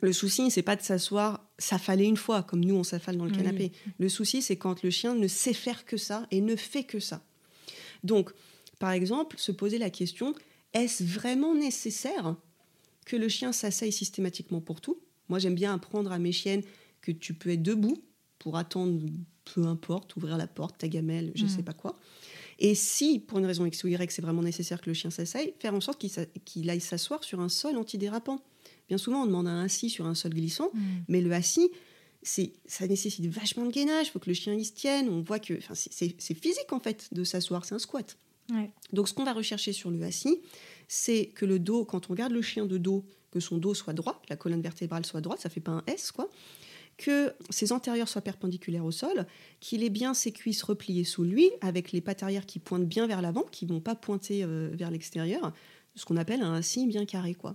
Le souci, c'est pas de s'asseoir, s'affaler une fois, comme nous on s'affale dans le Oui. canapé. Le souci, c'est quand le chien ne sait faire que ça et ne fait que ça. Donc, par exemple, se poser la question est-ce vraiment nécessaire que le chien s'asseye systématiquement pour tout? Moi, j'aime bien apprendre à mes chiennes que tu peux être debout pour attendre, peu importe, ouvrir la porte, ta gamelle, je Mm. sais pas quoi. Et si, pour une raison X ou Y, c'est vraiment nécessaire que le chien s'asseye, faire en sorte qu'il aille s'asseoir sur un sol antidérapant. Bien souvent, on demande un assis sur un sol glissant, Hmm. mais le assis, c'est, ça nécessite vachement de gainage. Il faut que le chien y se tienne. On voit que, c'est, physique en fait de s'asseoir. C'est un squat. Ouais. Donc, ce qu'on va rechercher sur le assis, c'est que le dos, quand on regarde le chien de dos, que son dos soit droit, que la colonne vertébrale soit droite, ça fait pas un S, quoi. Que ses antérieurs soient perpendiculaires au sol, qu'il ait bien ses cuisses repliées sous lui, avec les pattes arrière qui pointent bien vers l'avant, qui vont pas pointer euh, vers l'extérieur, ce qu'on appelle un assis bien carré, quoi.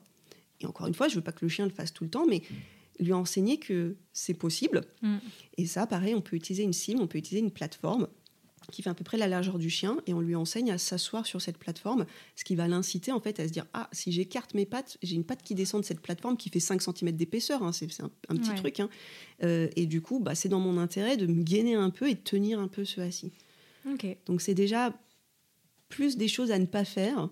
Et encore une fois, je veux pas que le chien le fasse tout le temps, mais lui enseigner que c'est possible. Mm. Et ça, pareil, on peut utiliser une cible, on peut utiliser une plateforme qui fait à peu près la largeur du chien et on lui enseigne à s'asseoir sur cette plateforme, ce qui va l'inciter en fait à se dire ah si j'écarte mes pattes, j'ai une patte qui descend de cette plateforme qui fait 5 cm d'épaisseur, hein, c'est un, un petit Ouais. truc, hein. Euh, et du coup bah, c'est dans mon intérêt de me gainer un peu et de tenir un peu ce assis. Donc c'est déjà plus des choses à ne pas faire.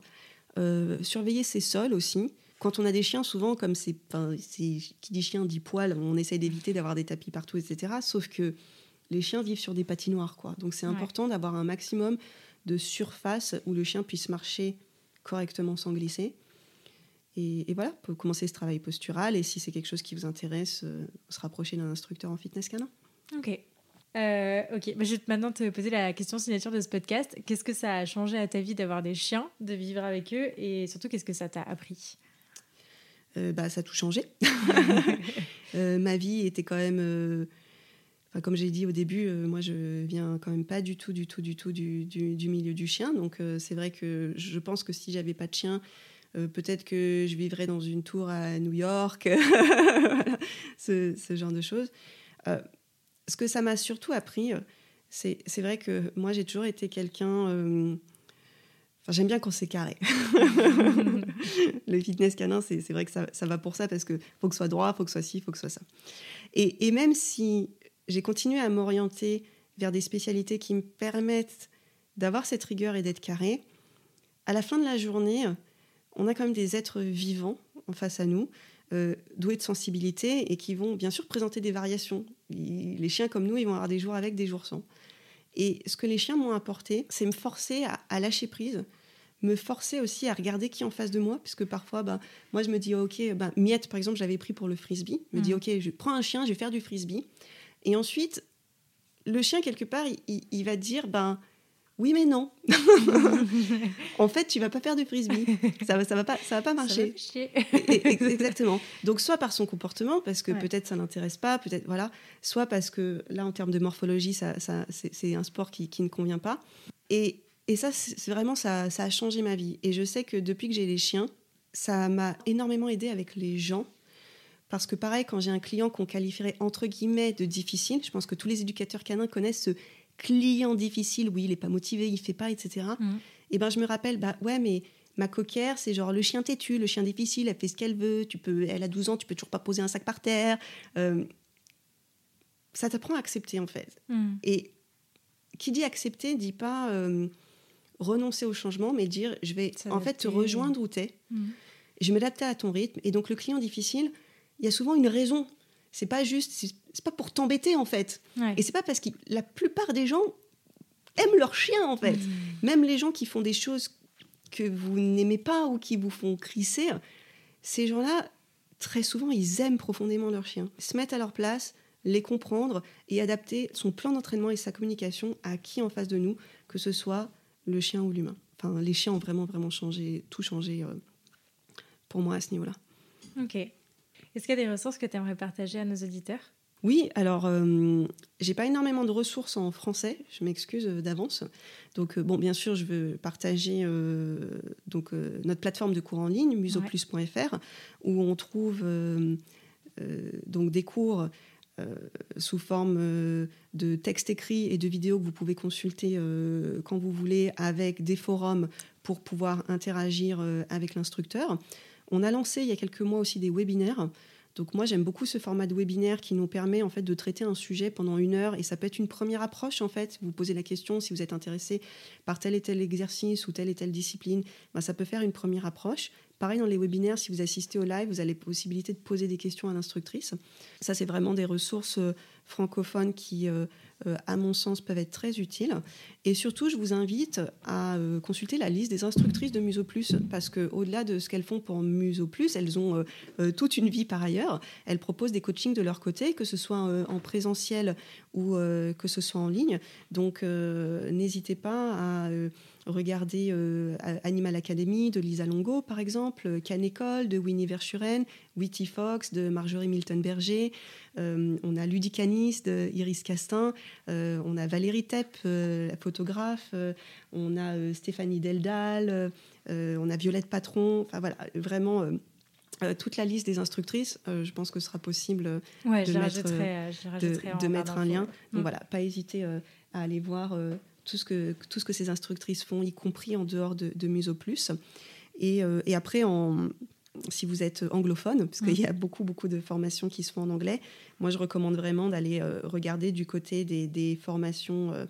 Euh, surveiller ses sols aussi. Quand on a des chiens, souvent, comme c'est, enfin, c'est qui dit chien dit poil, on essaye d'éviter d'avoir des tapis partout, etc. Sauf que les chiens vivent sur des patinoires, quoi. Donc c'est Ouais. important d'avoir un maximum de surface où le chien puisse marcher correctement sans glisser. Et, et voilà, peut commencer ce travail postural. Et si c'est quelque chose qui vous intéresse, euh, se rapprocher d'un instructeur en fitness canin. Ok. Euh, ok, Bah, je vais te- maintenant te poser la question signature de ce podcast. Qu'est-ce que ça a changé à ta vie d'avoir des chiens, de vivre avec eux et surtout qu'est-ce que ça t'a appris? Euh, bah, ça a tout changé. Euh, ma vie était quand même. euh, comme j'ai dit au début, moi je viens quand même pas du tout, du tout, du tout du, du- du milieu du chien. Donc c'est vrai que je pense que si j'avais pas de chien, peut-être que je vivrais dans une tour à New York, Voilà, ce, ce genre de choses. Ce que ça m'a surtout appris, c'est c'est vrai que moi j'ai toujours été quelqu'un. Enfin, j'aime bien quand c'est carré. le fitness canin, c'est vrai que ça, ça va pour ça parce que faut que ce soit droit, faut que ce soit ci, faut que ce soit ça. Et, et même si j'ai continué à m'orienter vers des spécialités qui me permettent d'avoir cette rigueur et d'être carré, à la fin de la journée, on a quand même des êtres vivants en face à nous, euh, doués de sensibilité et qui vont bien sûr présenter des variations. Les chiens comme nous, ils vont avoir des jours avec, des jours sans. Et ce que les chiens m'ont apporté, c'est me forcer à, à lâcher prise, me forcer aussi à regarder qui est en face de moi, parce que parfois, bah, moi, je me dis, ok, bah, Miette, par exemple, j'avais pris pour le frisbee. Je me dis, Mhm. ok, je prends un chien, je vais faire du frisbee. Et ensuite, le chien, quelque part, il, il- il va dire, ben, oui, mais non. en fait, tu vas pas faire du frisbee. Ça va, ça va pas, ça va pas marcher. Exactement. Donc, soit par son comportement, parce que Ouais. peut-être ça l'intéresse pas, peut-être voilà, soit parce que là, en termes de morphologie, ça, ça- c'est un sport qui, qui ne convient pas. Et, et ça, c'est vraiment, ça, ça a changé ma vie. Et je sais que depuis que j'ai les chiens, ça m'a énormément aidé avec les gens. Parce que pareil, quand j'ai un client qu'on qualifierait entre guillemets de difficile, je pense que tous les éducateurs canins connaissent ce client difficile, oui, il n'est pas motivé, il fait pas, etc. Mhm. Et ben je me rappelle, bah ouais, mais ma coquère, c'est genre le chien têtu, le chien difficile, elle fait ce qu'elle veut, tu peux, elle a 12 ans, tu peux toujours pas poser un sac par terre. Euh, ça t'apprend à accepter en fait. Hmm. Et qui dit accepter dit pas euh, renoncer au changement, mais dire je vais en fait te rejoindre où tu es, Hmm. je vais m'adapter à ton rythme. Et donc le client difficile, il y a souvent une raison. C'est pas juste, c'est pas pour t'embêter en fait. Et c'est pas parce que la plupart des gens aiment leur chien en fait. Mmh. Même les gens qui font des choses que vous n'aimez pas ou qui vous font crisser, ces gens-là, très souvent, ils aiment profondément leur chien. Ils se mettent à leur place, les comprendre et adapter son plan d'entraînement et sa communication à qui en face de nous, que ce soit le chien ou l'humain. Enfin, les chiens ont vraiment, vraiment changé, tout changé euh, pour moi à ce niveau-là. Ok. Est-ce qu'il y a des ressources que tu aimerais partager à nos auditeurs? Oui, alors euh, j'ai pas énormément de ressources en français, je m'excuse euh, d'avance. Donc bon, bien sûr, je veux partager donc notre plateforme de cours en ligne musoplus.fr où on trouve donc des cours euh, sous forme euh, de textes écrits et de vidéos que vous pouvez consulter euh, quand vous voulez avec des forums pour pouvoir interagir avec l'instructeur. On a lancé il y a quelques mois aussi des webinaires. Donc moi j'aime beaucoup ce format de webinaire qui nous permet en fait de traiter un sujet pendant une heure et ça peut être une première approche en fait. Vous posez la question si vous êtes intéressé par tel et tel exercice ou telle et telle discipline, ben, ça peut faire une première approche. Pareil dans les webinaires, si vous assistez au live, vous avez la possibilité de poser des questions à l'instructrice. Ça, c'est vraiment des ressources euh, francophones qui, euh, euh, à mon sens, peuvent être très utiles. Et surtout, je vous invite à consulter la liste des instructrices de Muso Plus, parce qu'au-delà de ce qu'elles font pour Muso Plus, elles ont toute une vie par ailleurs. Elles proposent des coachings de leur côté, que ce soit en présentiel ou que ce soit en ligne. Donc, n'hésitez pas à Regardez euh, Animal Academy de Lisa Longo, par exemple, Can École de Winnie Verschuren, Witty Fox de Marjorie Milton-Berger, euh, on a Ludicanis de Iris Castin, euh, on a Valérie Tepp, la photographe, on a Stéphanie Deldal, on a Violette Patron, enfin voilà, vraiment toute la liste des instructrices, je pense que ce sera possible de, mettre, de, mettre un lien. Donc mm. voilà, pas hésiter à aller voir tout ce que, tout ce que ces instructrices font, y compris en dehors de, de Muso Plus. Et, euh, et, après, en, si vous êtes anglophone, parce qu'il y a beaucoup, beaucoup de formations qui se font en anglais, moi, je recommande vraiment d'aller euh, regarder du côté des, des formations euh,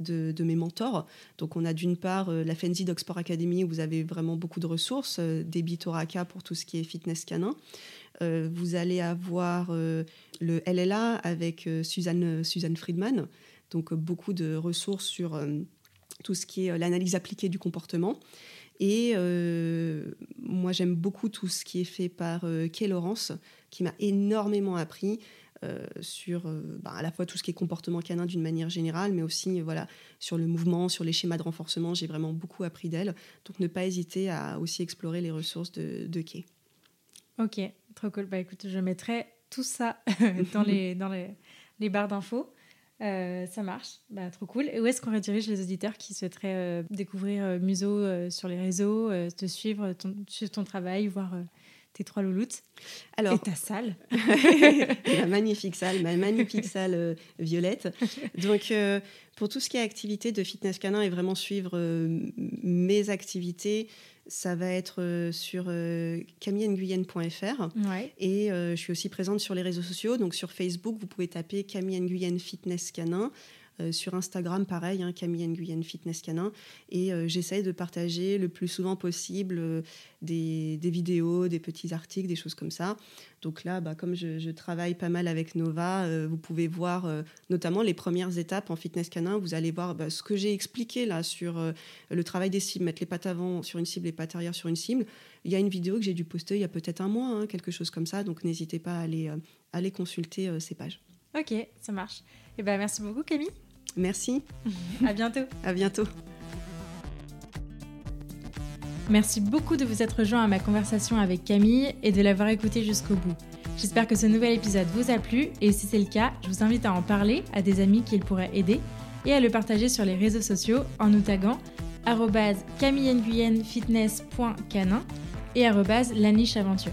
de, de, mes mentors. Donc, on a d'une part la Fenzi d'Oxford Academy, où vous avez vraiment beaucoup de ressources, des Bitoraka pour tout ce qui est fitness canin. vous allez avoir le LLA avec Suzanne, Suzanne Friedman, donc euh, beaucoup de ressources sur euh, tout ce qui est euh, l'analyse appliquée du comportement. Et moi, j'aime beaucoup tout ce qui est fait par Kay Laurence, qui m'a énormément appris sur bah, à la fois tout ce qui est comportement canin d'une manière générale, mais aussi voilà, sur le mouvement, sur les schémas de renforcement. J'ai vraiment beaucoup appris d'elle. Donc, ne pas hésiter à aussi explorer les ressources de, de Kay. Ok, trop cool. Bah, écoute, je mettrai tout ça dans, les, dans les, les barres d'infos. Euh, ça marche, bah, trop cool. Et où est-ce qu'on redirige les auditeurs qui souhaiteraient euh, découvrir euh, Muso sur les réseaux, te suivre ton, suivre ton travail, voir tes trois louloutes Alors, Et ta salle Ma magnifique salle, ma magnifique salle violette. Donc, pour tout ce qui est activité de fitness canin et vraiment suivre mes activités, ça va être euh, sur euh, camillenguyen.fr. Et euh, je suis aussi présente sur les réseaux sociaux. Donc sur Facebook, vous pouvez taper Camille Nguyen Fitness Canin. Euh, sur Instagram, pareil, hein, Camille Nguyen Fitness Canin. Et euh, j'essaye de partager le plus souvent possible euh, des, vidéos, des petits articles, des choses comme ça. Donc là, bah, comme je, travaille pas mal avec Nova, vous pouvez voir notamment les premières étapes en fitness canin. Vous allez voir bah, ce que j'ai expliqué là sur le travail des cibles, mettre les pattes avant sur une cible, les pattes arrière sur une cible. Il y a une vidéo que j'ai dû poster il y a peut-être un mois, hein, quelque chose comme ça. Donc n'hésitez pas à aller, aller consulter ces pages. Ok, ça marche. Et eh ben, merci beaucoup Camille. Merci. à bientôt. À bientôt. Merci beaucoup de vous être rejoint à ma conversation avec Camille et de l'avoir écouté jusqu'au bout. J'espère que ce nouvel épisode vous a plu et si c'est le cas, je vous invite à en parler à des amis qui le pourraient aider et à le partager sur les réseaux sociaux en nous taguant camillenguyenfitness.canin et lanicheaventure.